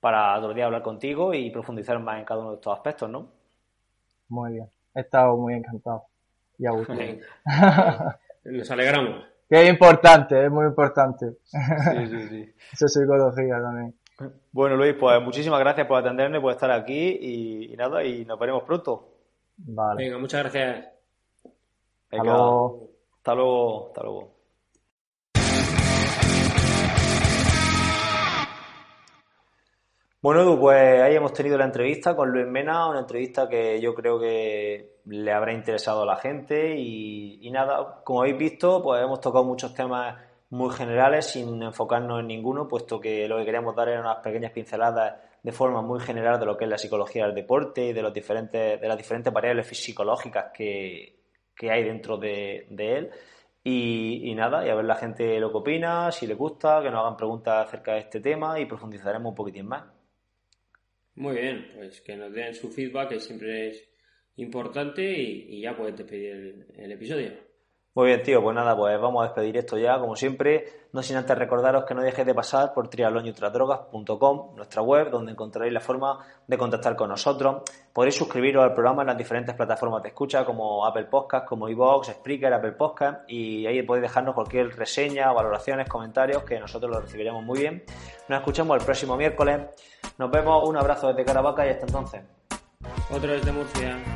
A: para otro día hablar contigo y profundizar más en cada uno de estos aspectos, ¿no?
C: Muy bien. He estado muy encantado. Y a gusto.
B: Nos alegramos.
C: Que es importante, es muy importante.
A: Sí, sí, sí.
C: Eso es psicología también.
A: Bueno, Luis, pues muchísimas gracias por atenderme, por estar aquí y, y nada, y nos veremos pronto.
C: Vale.
B: Venga, muchas gracias.
C: Hasta
A: Venga,
C: luego.
A: hasta luego, hasta luego. Bueno, Edu, pues ahí hemos tenido la entrevista con Luis Mena, una entrevista que yo creo que le habrá interesado a la gente y, y nada, como habéis visto, pues hemos tocado muchos temas muy generales sin enfocarnos en ninguno, puesto que lo que queríamos dar eran unas pequeñas pinceladas de forma muy general de lo que es la psicología del deporte y de los diferentes, de las diferentes variables psicológicas que, que hay dentro de, él. Y, y nada, y a ver la gente lo que opina, si le gusta, que nos hagan preguntas acerca de este tema y profundizaremos un poquitín más.
B: Muy bien, pues que nos den su feedback, que siempre es importante, y, ya puedes despedir el, el episodio.
A: Muy bien, tío, pues nada, pues vamos a despedir esto ya, como siempre, no sin antes recordaros que no dejéis de pasar por triatlonyultradrogas.com, nuestra web, donde encontraréis la forma de contactar con nosotros. Podréis suscribiros al programa en las diferentes plataformas de escucha, como Apple Podcast, como iVoox, Spreaker, Apple Podcast, y ahí podéis dejarnos cualquier reseña, valoraciones, comentarios, que nosotros los recibiremos muy bien. Nos escuchamos el próximo miércoles. Nos vemos, un abrazo desde Caravaca y hasta entonces.
B: Otro desde Murcia.